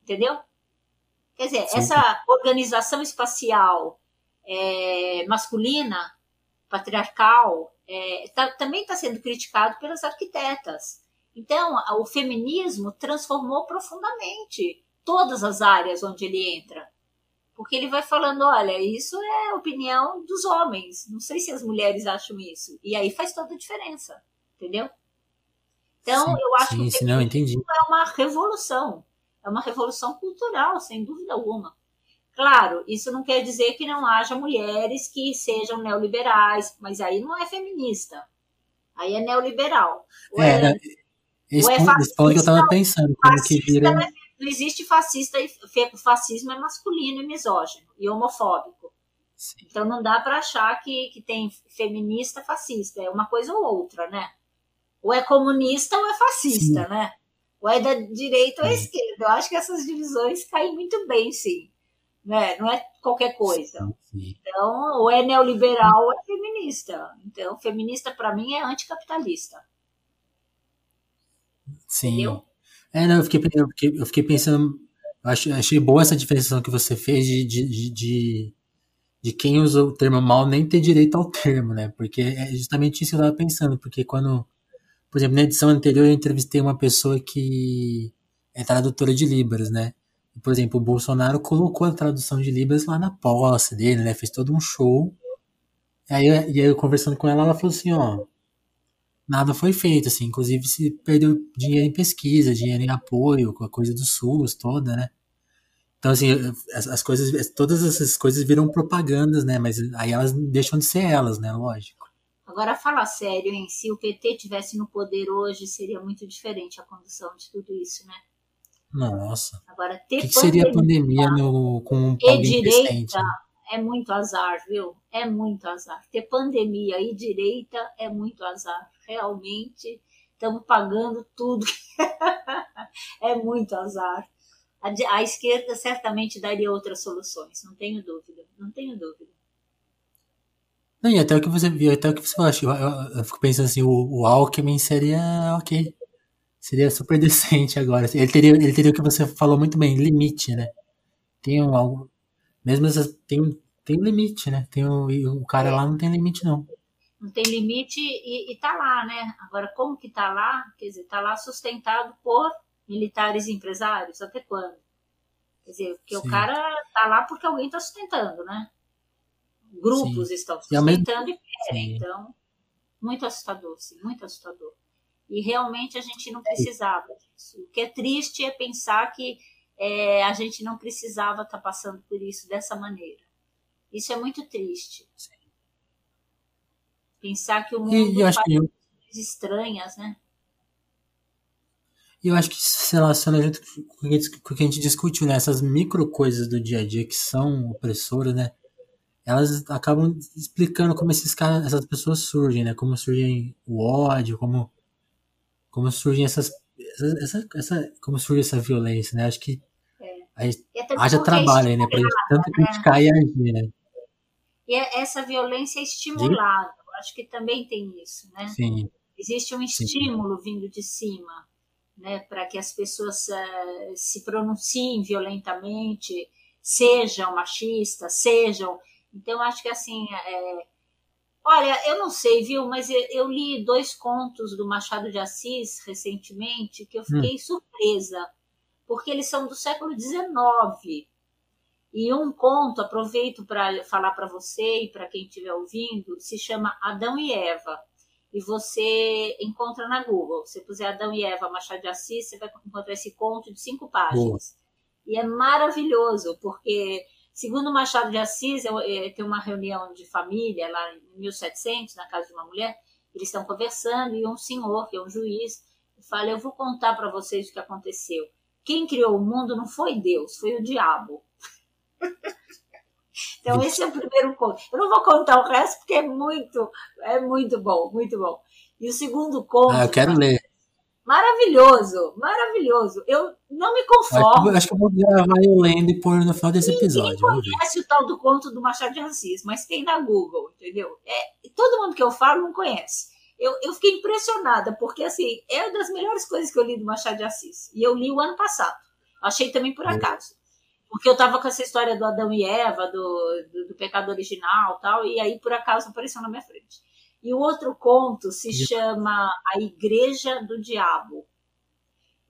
Entendeu? Quer dizer, Sim. essa organização espacial é, masculina, patriarcal, é, tá, também está sendo criticado pelas arquitetas. Então, o feminismo transformou profundamente todas as áreas onde ele entra. Porque ele vai falando, olha, isso é opinião dos homens. Não sei se as mulheres acham isso. E aí faz toda a diferença, entendeu? Então, sim, eu acho sim, que o não, entendi. é uma revolução. É uma revolução cultural, sem dúvida alguma. Claro, isso não quer dizer que não haja mulheres que sejam neoliberais, mas aí não é feminista. Aí é neoliberal. Ou é, é, esse, ou é fascista, esse ponto que eu estava pensando. Como que vira... Né? não existe fascista e fascismo é masculino e misógino e homofóbico. Sim. Então não dá para achar que, que tem feminista fascista, é uma coisa ou outra, né? Ou é comunista ou é fascista, sim. né? Ou é da direita ou é esquerda. Eu acho que essas divisões caem muito bem, sim. Né? Não é qualquer coisa. Sim. Então, ou é neoliberal ou é feminista. Então, feminista para mim é anticapitalista. Sim. Entendeu? É, não, eu fiquei, eu fiquei, eu fiquei pensando, achei, achei boa essa diferenciação que você fez de, de, de, de, quem usa o termo mal nem ter direito ao termo, né? Porque é justamente isso que eu estava pensando, porque quando, por exemplo, na edição anterior eu entrevistei uma pessoa que é tradutora de Libras, né? Por exemplo, o Bolsonaro colocou a tradução de Libras lá na posse dele, né? Fez todo um show. Aí, e aí eu conversando com ela, ela falou assim, ó, nada foi feito, assim, inclusive se perdeu dinheiro em pesquisa, dinheiro em apoio, com a coisa do SUS toda, né? Então, assim, as, as, coisas, todas essas coisas viram propagandas, né? Mas aí elas deixam de ser elas, né? Lógico. Agora, fala sério, hein? Se o PT tivesse no poder hoje, seria muito diferente a condução de tudo isso, né? Nossa. Agora, ter o que, que seria a pandemia no, com um direita, né? é muito azar, viu? É muito azar. Ter pandemia e direita é muito azar. Realmente estamos pagando tudo. é muito azar. A, a, esquerda certamente daria outras soluções, não tenho dúvida. Não tenho dúvida. Não, e até o que você viu, até o que você falou, eu, eu, eu fico pensando assim, o, o Alckmin seria ok. Seria super decente agora. Ele teria, ele teria o que você falou muito bem, limite, né? Tem um, algo. Mesmo essas, tem, tem limite, né? Tem o, o cara é. lá não tem limite, não. Não tem limite e, e tá lá, né? Agora, como que tá lá? Quer dizer, tá lá sustentado por militares e empresários, até quando? Quer dizer, porque Sim. o cara tá lá porque alguém tá sustentando, né? Grupos sim. estão sustentando e querem. Então, muito assustador, sim, muito assustador. E realmente a gente não precisava disso. O que é triste é pensar que é, a gente não precisava estar tá passando por isso dessa maneira. Isso é muito triste. Sim. Pensar que o mundo e, faz que... coisas estranhas, né? E eu acho que isso se relaciona junto com o que a gente discutiu, né? Essas micro coisas do dia a dia que são opressoras, né? Elas acabam explicando como esses caras, essas pessoas surgem, né? Como surgem o ódio, como, como surgem essas. Essa, essa, como surge essa violência, né? Acho que é. haja trabalho aí, né? Gente tanto né? criticar né? e agir, né? E é, essa violência é estimulada. Acho que também tem isso, né? Sim. Existe um estímulo Sim. vindo de cima né, para que as pessoas uh, se pronunciem violentamente, sejam machistas, sejam. Então, acho que assim. É... Olha, eu não sei, viu, mas eu li dois contos do Machado de Assis recentemente que eu fiquei hum. surpresa, porque eles são do século XIX. E um conto, aproveito para falar para você e para quem estiver ouvindo, se chama Adão e Eva e você encontra na Google. Se puser Adão e Eva Machado de Assis, você vai encontrar esse conto de cinco páginas. Boa. E é maravilhoso, porque, segundo Machado de Assis, eu, eu, tem uma reunião de família lá em 1700, na casa de uma mulher, eles estão conversando e um senhor, que é um juiz, fala: Eu vou contar para vocês o que aconteceu. Quem criou o mundo não foi Deus, foi o diabo. Então, esse é o primeiro conto. Eu não vou contar o resto, porque é muito, é muito bom, muito bom. E o segundo conto. Ah, eu quero ler. Maravilhoso, maravilhoso. Eu não me conformo. Acho que eu vou gravar eu lendo e pôr no final desse episódio. Ninguém conhece o tal do conto do Machado de Assis, mas tem na Google, entendeu? É, todo mundo que eu falo não conhece. Eu, eu fiquei impressionada, porque assim, é uma das melhores coisas que eu li do Machado de Assis. E eu li o ano passado. Achei também por acaso. Porque eu tava com essa história do Adão e Eva, do, do, do pecado original tal, e aí por acaso apareceu na minha frente. E o outro conto se chama A Igreja do Diabo.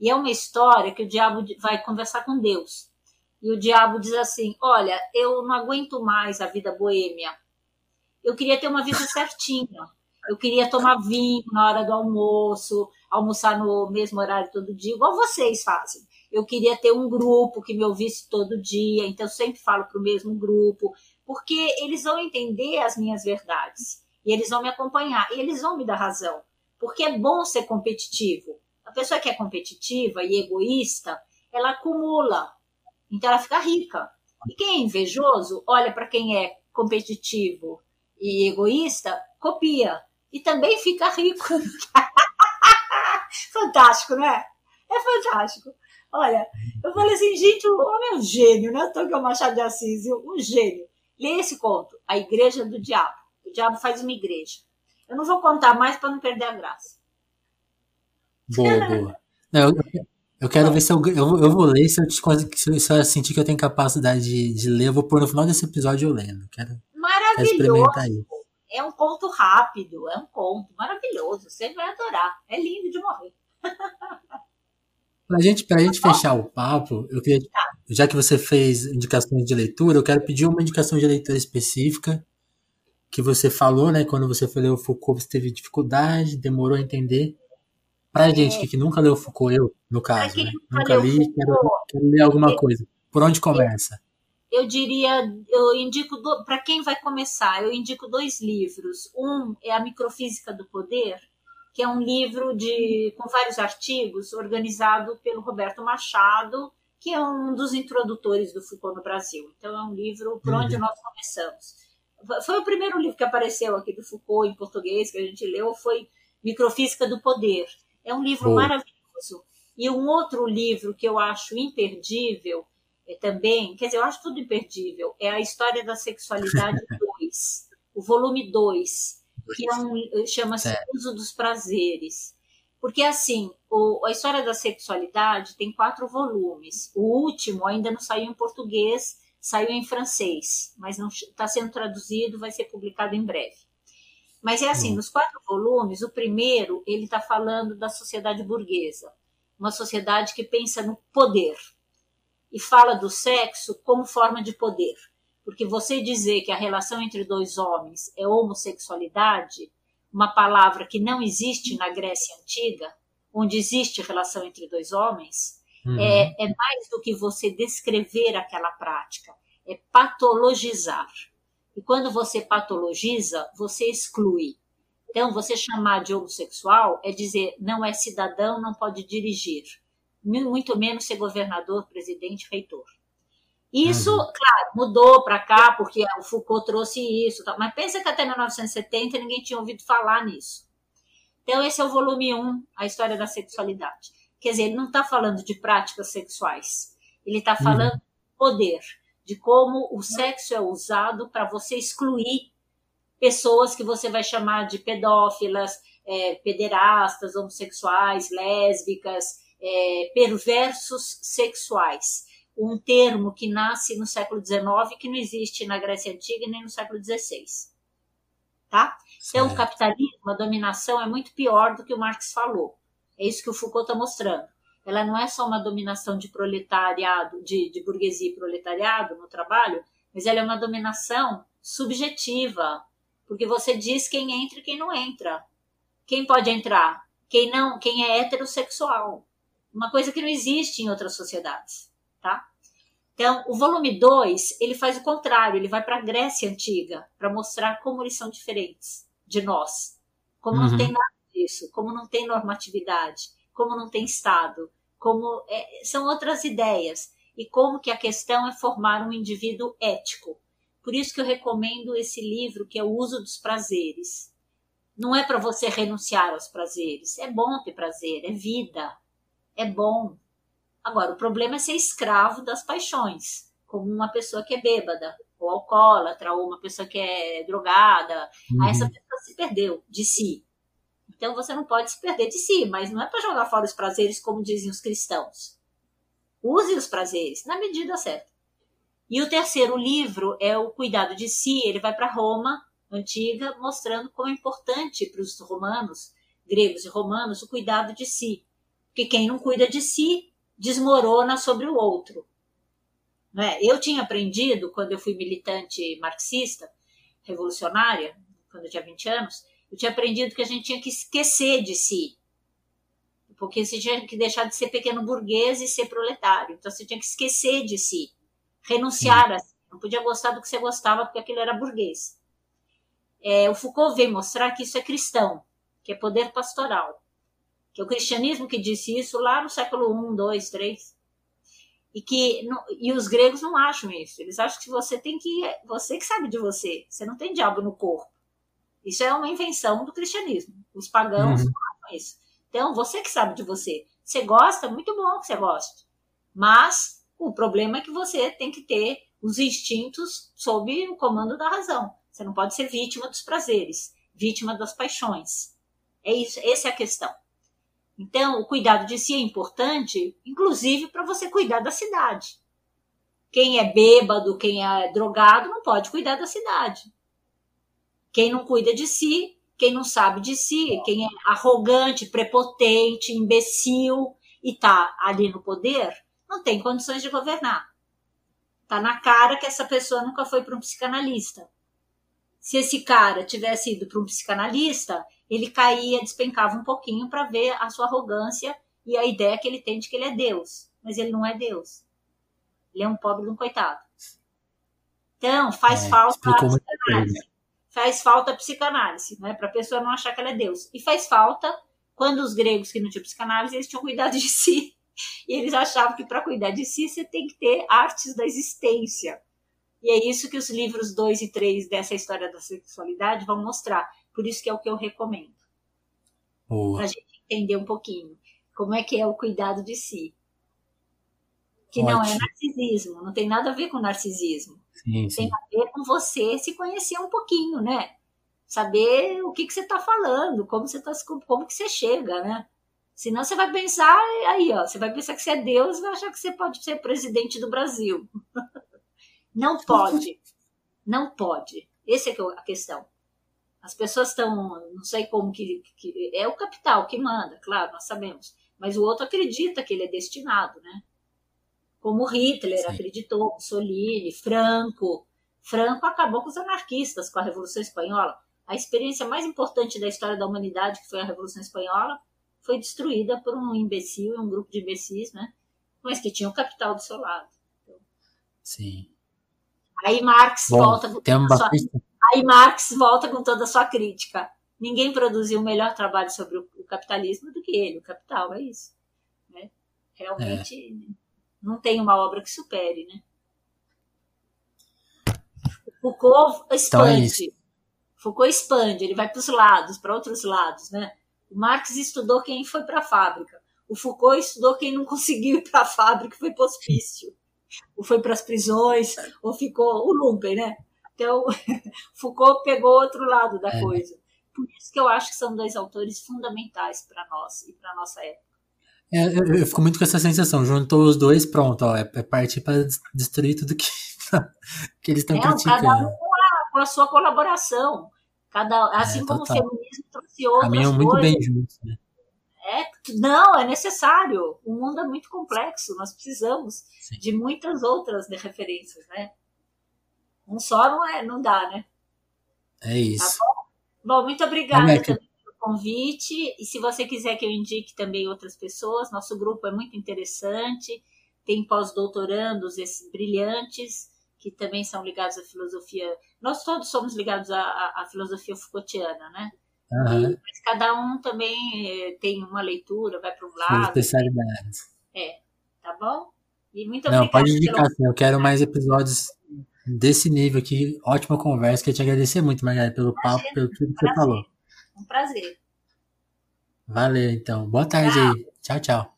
E é uma história que o diabo vai conversar com Deus. E o diabo diz assim: Olha, eu não aguento mais a vida boêmia. Eu queria ter uma vida certinha. Eu queria tomar vinho na hora do almoço, almoçar no mesmo horário todo dia, igual vocês fazem eu queria ter um grupo que me ouvisse todo dia, então eu sempre falo para o mesmo grupo, porque eles vão entender as minhas verdades e eles vão me acompanhar e eles vão me dar razão, porque é bom ser competitivo. A pessoa que é competitiva e egoísta, ela acumula, então ela fica rica. E quem é invejoso, olha para quem é competitivo e egoísta, copia e também fica rico. fantástico, não é? É fantástico. Olha, eu falei assim, gente, o homem é um gênio, né? Que é o Machado de Assis, um gênio. Lê esse conto, A Igreja do Diabo. O diabo faz uma igreja. Eu não vou contar mais para não perder a graça. Boa, boa. Não, eu, eu, quero ver se eu, eu, eu vou ler, se eu, se, se eu sentir que eu tenho capacidade de, de ler, eu vou pôr no final desse episódio eu lendo. Quero, maravilhoso. Quero é um conto rápido, é um conto maravilhoso. Você vai adorar. É lindo de morrer. Pra gente, pra gente fechar o papo, eu queria, já que você fez indicações de leitura, eu quero pedir uma indicação de leitura específica que você falou, né? Quando você foi ler o Foucault, você teve dificuldade, demorou a entender. Pra é. gente que, nunca leu Foucault, eu, no caso, né? Nunca li, quero, quero, ler alguma coisa. Por onde começa? Eu, eu diria, eu indico, para quem vai começar, eu indico dois livros. Um é A Microfísica do Poder, que é um livro de, com vários artigos, organizado pelo Roberto Machado, que é um dos introdutores do Foucault no Brasil. Então, é um livro por onde uhum. nós começamos. Foi o primeiro livro que apareceu aqui do Foucault em português, que a gente leu, foi Microfísica do Poder. É um livro maravilhoso. E um outro livro que eu acho imperdível é também, quer dizer, eu acho tudo imperdível, é a História da Sexualidade 2, o volume 2 que é um, chama-se Uso dos Prazeres. Porque, assim, o, a história da sexualidade tem quatro volumes. O último ainda não saiu em português, saiu em francês, mas não está sendo traduzido, vai ser publicado em breve. Mas é assim, hum. nos quatro volumes, o primeiro, ele está falando da sociedade burguesa, uma sociedade que pensa no poder e fala do sexo como forma de poder. Porque você dizer que a relação entre dois homens é homossexualidade, uma palavra que não existe na Grécia Antiga, onde existe relação entre dois homens, uhum. é, é mais do que você descrever aquela prática, é patologizar. E quando você patologiza, você exclui. Então, você chamar de homossexual é dizer não é cidadão, não pode dirigir. muito menos ser governador, presidente, reitor. Isso, uhum. claro, mudou para cá, porque o Foucault trouxe isso, mas pensa que até 1970 ninguém tinha ouvido falar nisso. Então, esse é o volume 1, a história da sexualidade. Quer dizer, ele não está falando de práticas sexuais, ele está uhum. falando uhum. de poder, de como o sexo é usado para você excluir pessoas que você vai chamar de pedófilas, é, pederastas, homossexuais, lésbicas, é, perversos sexuais. Um termo que nasce no século XIX que não existe na Grécia Antiga nem no século XVI. Tá? Então, o capitalismo, a dominação é muito pior do que o Marx falou. É isso que o Foucault está mostrando. Ela não é só uma dominação de proletariado, de, de burguesia e proletariado no trabalho, mas ela é uma dominação subjetiva, porque você diz quem entra e quem não entra. Quem pode entrar? Quem não, quem é heterossexual. Uma coisa que não existe em outras sociedades, tá? Então, o volume 2, ele faz o contrário, ele vai para a Grécia antiga, para mostrar como eles são diferentes de nós. Como uhum. não tem nada disso, como não tem normatividade, como não tem Estado, como é, são outras ideias e como que a questão é formar um indivíduo ético. Por isso que eu recomendo esse livro que é o uso dos prazeres. Não é para você renunciar aos prazeres. É bom ter prazer, é vida, é bom. Agora, o problema é ser escravo das paixões, como uma pessoa que é bêbada, ou alcoólatra, ou uma pessoa que é drogada. Uhum. Aí essa pessoa se perdeu de si. Então você não pode se perder de si, mas não é para jogar fora os prazeres, como dizem os cristãos. Use os prazeres na medida certa. E o terceiro livro é o Cuidado de Si. Ele vai para Roma antiga, mostrando como é importante para os romanos, gregos e romanos, o cuidado de si. Porque quem não cuida de si desmorona sobre o outro. Né? Eu tinha aprendido, quando eu fui militante marxista, revolucionária, quando eu tinha 20 anos, eu tinha aprendido que a gente tinha que esquecer de si. Porque você tinha que deixar de ser pequeno burguês e ser proletário. Então você tinha que esquecer de si. Renunciar a si. Não podia gostar do que você gostava porque aquilo era burguês. É, o Foucault vem mostrar que isso é cristão, que é poder pastoral. Que é o cristianismo que disse isso lá no século I, II, III. E que e os gregos não acham isso. Eles acham que você tem que você que sabe de você. Você não tem diabo no corpo. Isso é uma invenção do cristianismo. Os pagãos uhum. não acham isso. Então, você que sabe de você. Você gosta, muito bom que você goste. Mas o problema é que você tem que ter os instintos sob o comando da razão. Você não pode ser vítima dos prazeres, vítima das paixões. É isso, essa é a questão. Então, o cuidado de si é importante, inclusive para você cuidar da cidade. Quem é bêbado, quem é drogado, não pode cuidar da cidade. Quem não cuida de si, quem não sabe de si, quem é arrogante, prepotente, imbecil e está ali no poder, não tem condições de governar. Está na cara que essa pessoa nunca foi para um psicanalista se esse cara tivesse ido para um psicanalista, ele caía, despencava um pouquinho para ver a sua arrogância e a ideia que ele tem de que ele é Deus. Mas ele não é Deus. Ele é um pobre de um coitado. Então, faz é, falta a psicanálise. Faz falta a psicanálise, né? Para a pessoa não achar que ela é Deus. E faz falta quando os gregos que não tinham psicanálise, eles tinham cuidado de si. E eles achavam que para cuidar de si você tem que ter artes da existência. E é isso que os livros 2 e 3 dessa história da sexualidade vão mostrar. Por isso que é o que eu recomendo. Para a gente entender um pouquinho como é que é o cuidado de si. Que Ótimo. não é narcisismo, não tem nada a ver com narcisismo. Sim, sim. Tem a ver com você se conhecer um pouquinho, né? Saber o que, que você está falando, como você tá, como que você chega, né? Senão você vai pensar, aí, ó, você vai pensar que você é Deus e vai achar que você pode ser presidente do Brasil. Não pode. Não pode. Essa é, é a questão. As pessoas estão, não sei como que, que, É o capital que manda, claro, nós sabemos. Mas o outro acredita que ele é destinado, né? Como Hitler Sim. acreditou, Mussolini, Franco. Franco acabou com os anarquistas com a Revolução Espanhola. A experiência mais importante da história da humanidade, que foi a Revolução Espanhola, foi destruída por um imbecil, um grupo de imbecis, né? Mas que tinha o capital do seu lado. Então, Sim. Aí Marx Bom, volta com toda sua... Aí Marx volta com toda a sua crítica. Ninguém produziu um melhor trabalho sobre o capitalismo do que ele. O capital é isso. Né? realmente é. Não tem uma obra que supere, né? Foucault expande. Então é Foucault expande, ele vai para os lados, para outros lados, né? O Marx estudou quem foi para a fábrica. O Foucault estudou quem não conseguiu ir para a fábrica, foi para o hospício. Ou foi para as prisões, ou ficou o lumpen, né? Então, Foucault pegou outro lado da é. coisa. Por isso que eu acho que são dois autores fundamentais para nós e para nossa época. É, eu, eu, fico muito com essa sensação. Juntou os dois, pronto, ó, é, é partir para destruir tudo que, que eles estão criticando. Cada um com a, com a, sua colaboração. Cada, assim é, como o feminismo trouxe outras Caminham muito bem juntos, né? É, não, é necessário. O mundo é muito complexo. Nós precisamos Sim. de muitas outras de referências, né? Um só não é, não dá, né? É isso. Tá bom? bom? muito obrigada também pelo convite. E se você quiser que eu indique também outras pessoas, nosso grupo é muito interessante. Tem pós-doutorandos brilhantes que também são ligados à filosofia. Nós todos somos ligados à, à filosofia Foucaultiana, né? Uhum. E, mas cada um também é, tem uma leitura, vai para um lado. especialidades. É, tá bom? E muito Não, pode indicar, pelo... eu quero mais episódios desse nível aqui. Ótima conversa, queria te agradecer muito, Margarida, pelo papo, pelo tudo que você falou. Um prazer. Valeu, então. Boa tarde tchau. aí. Tchau, tchau.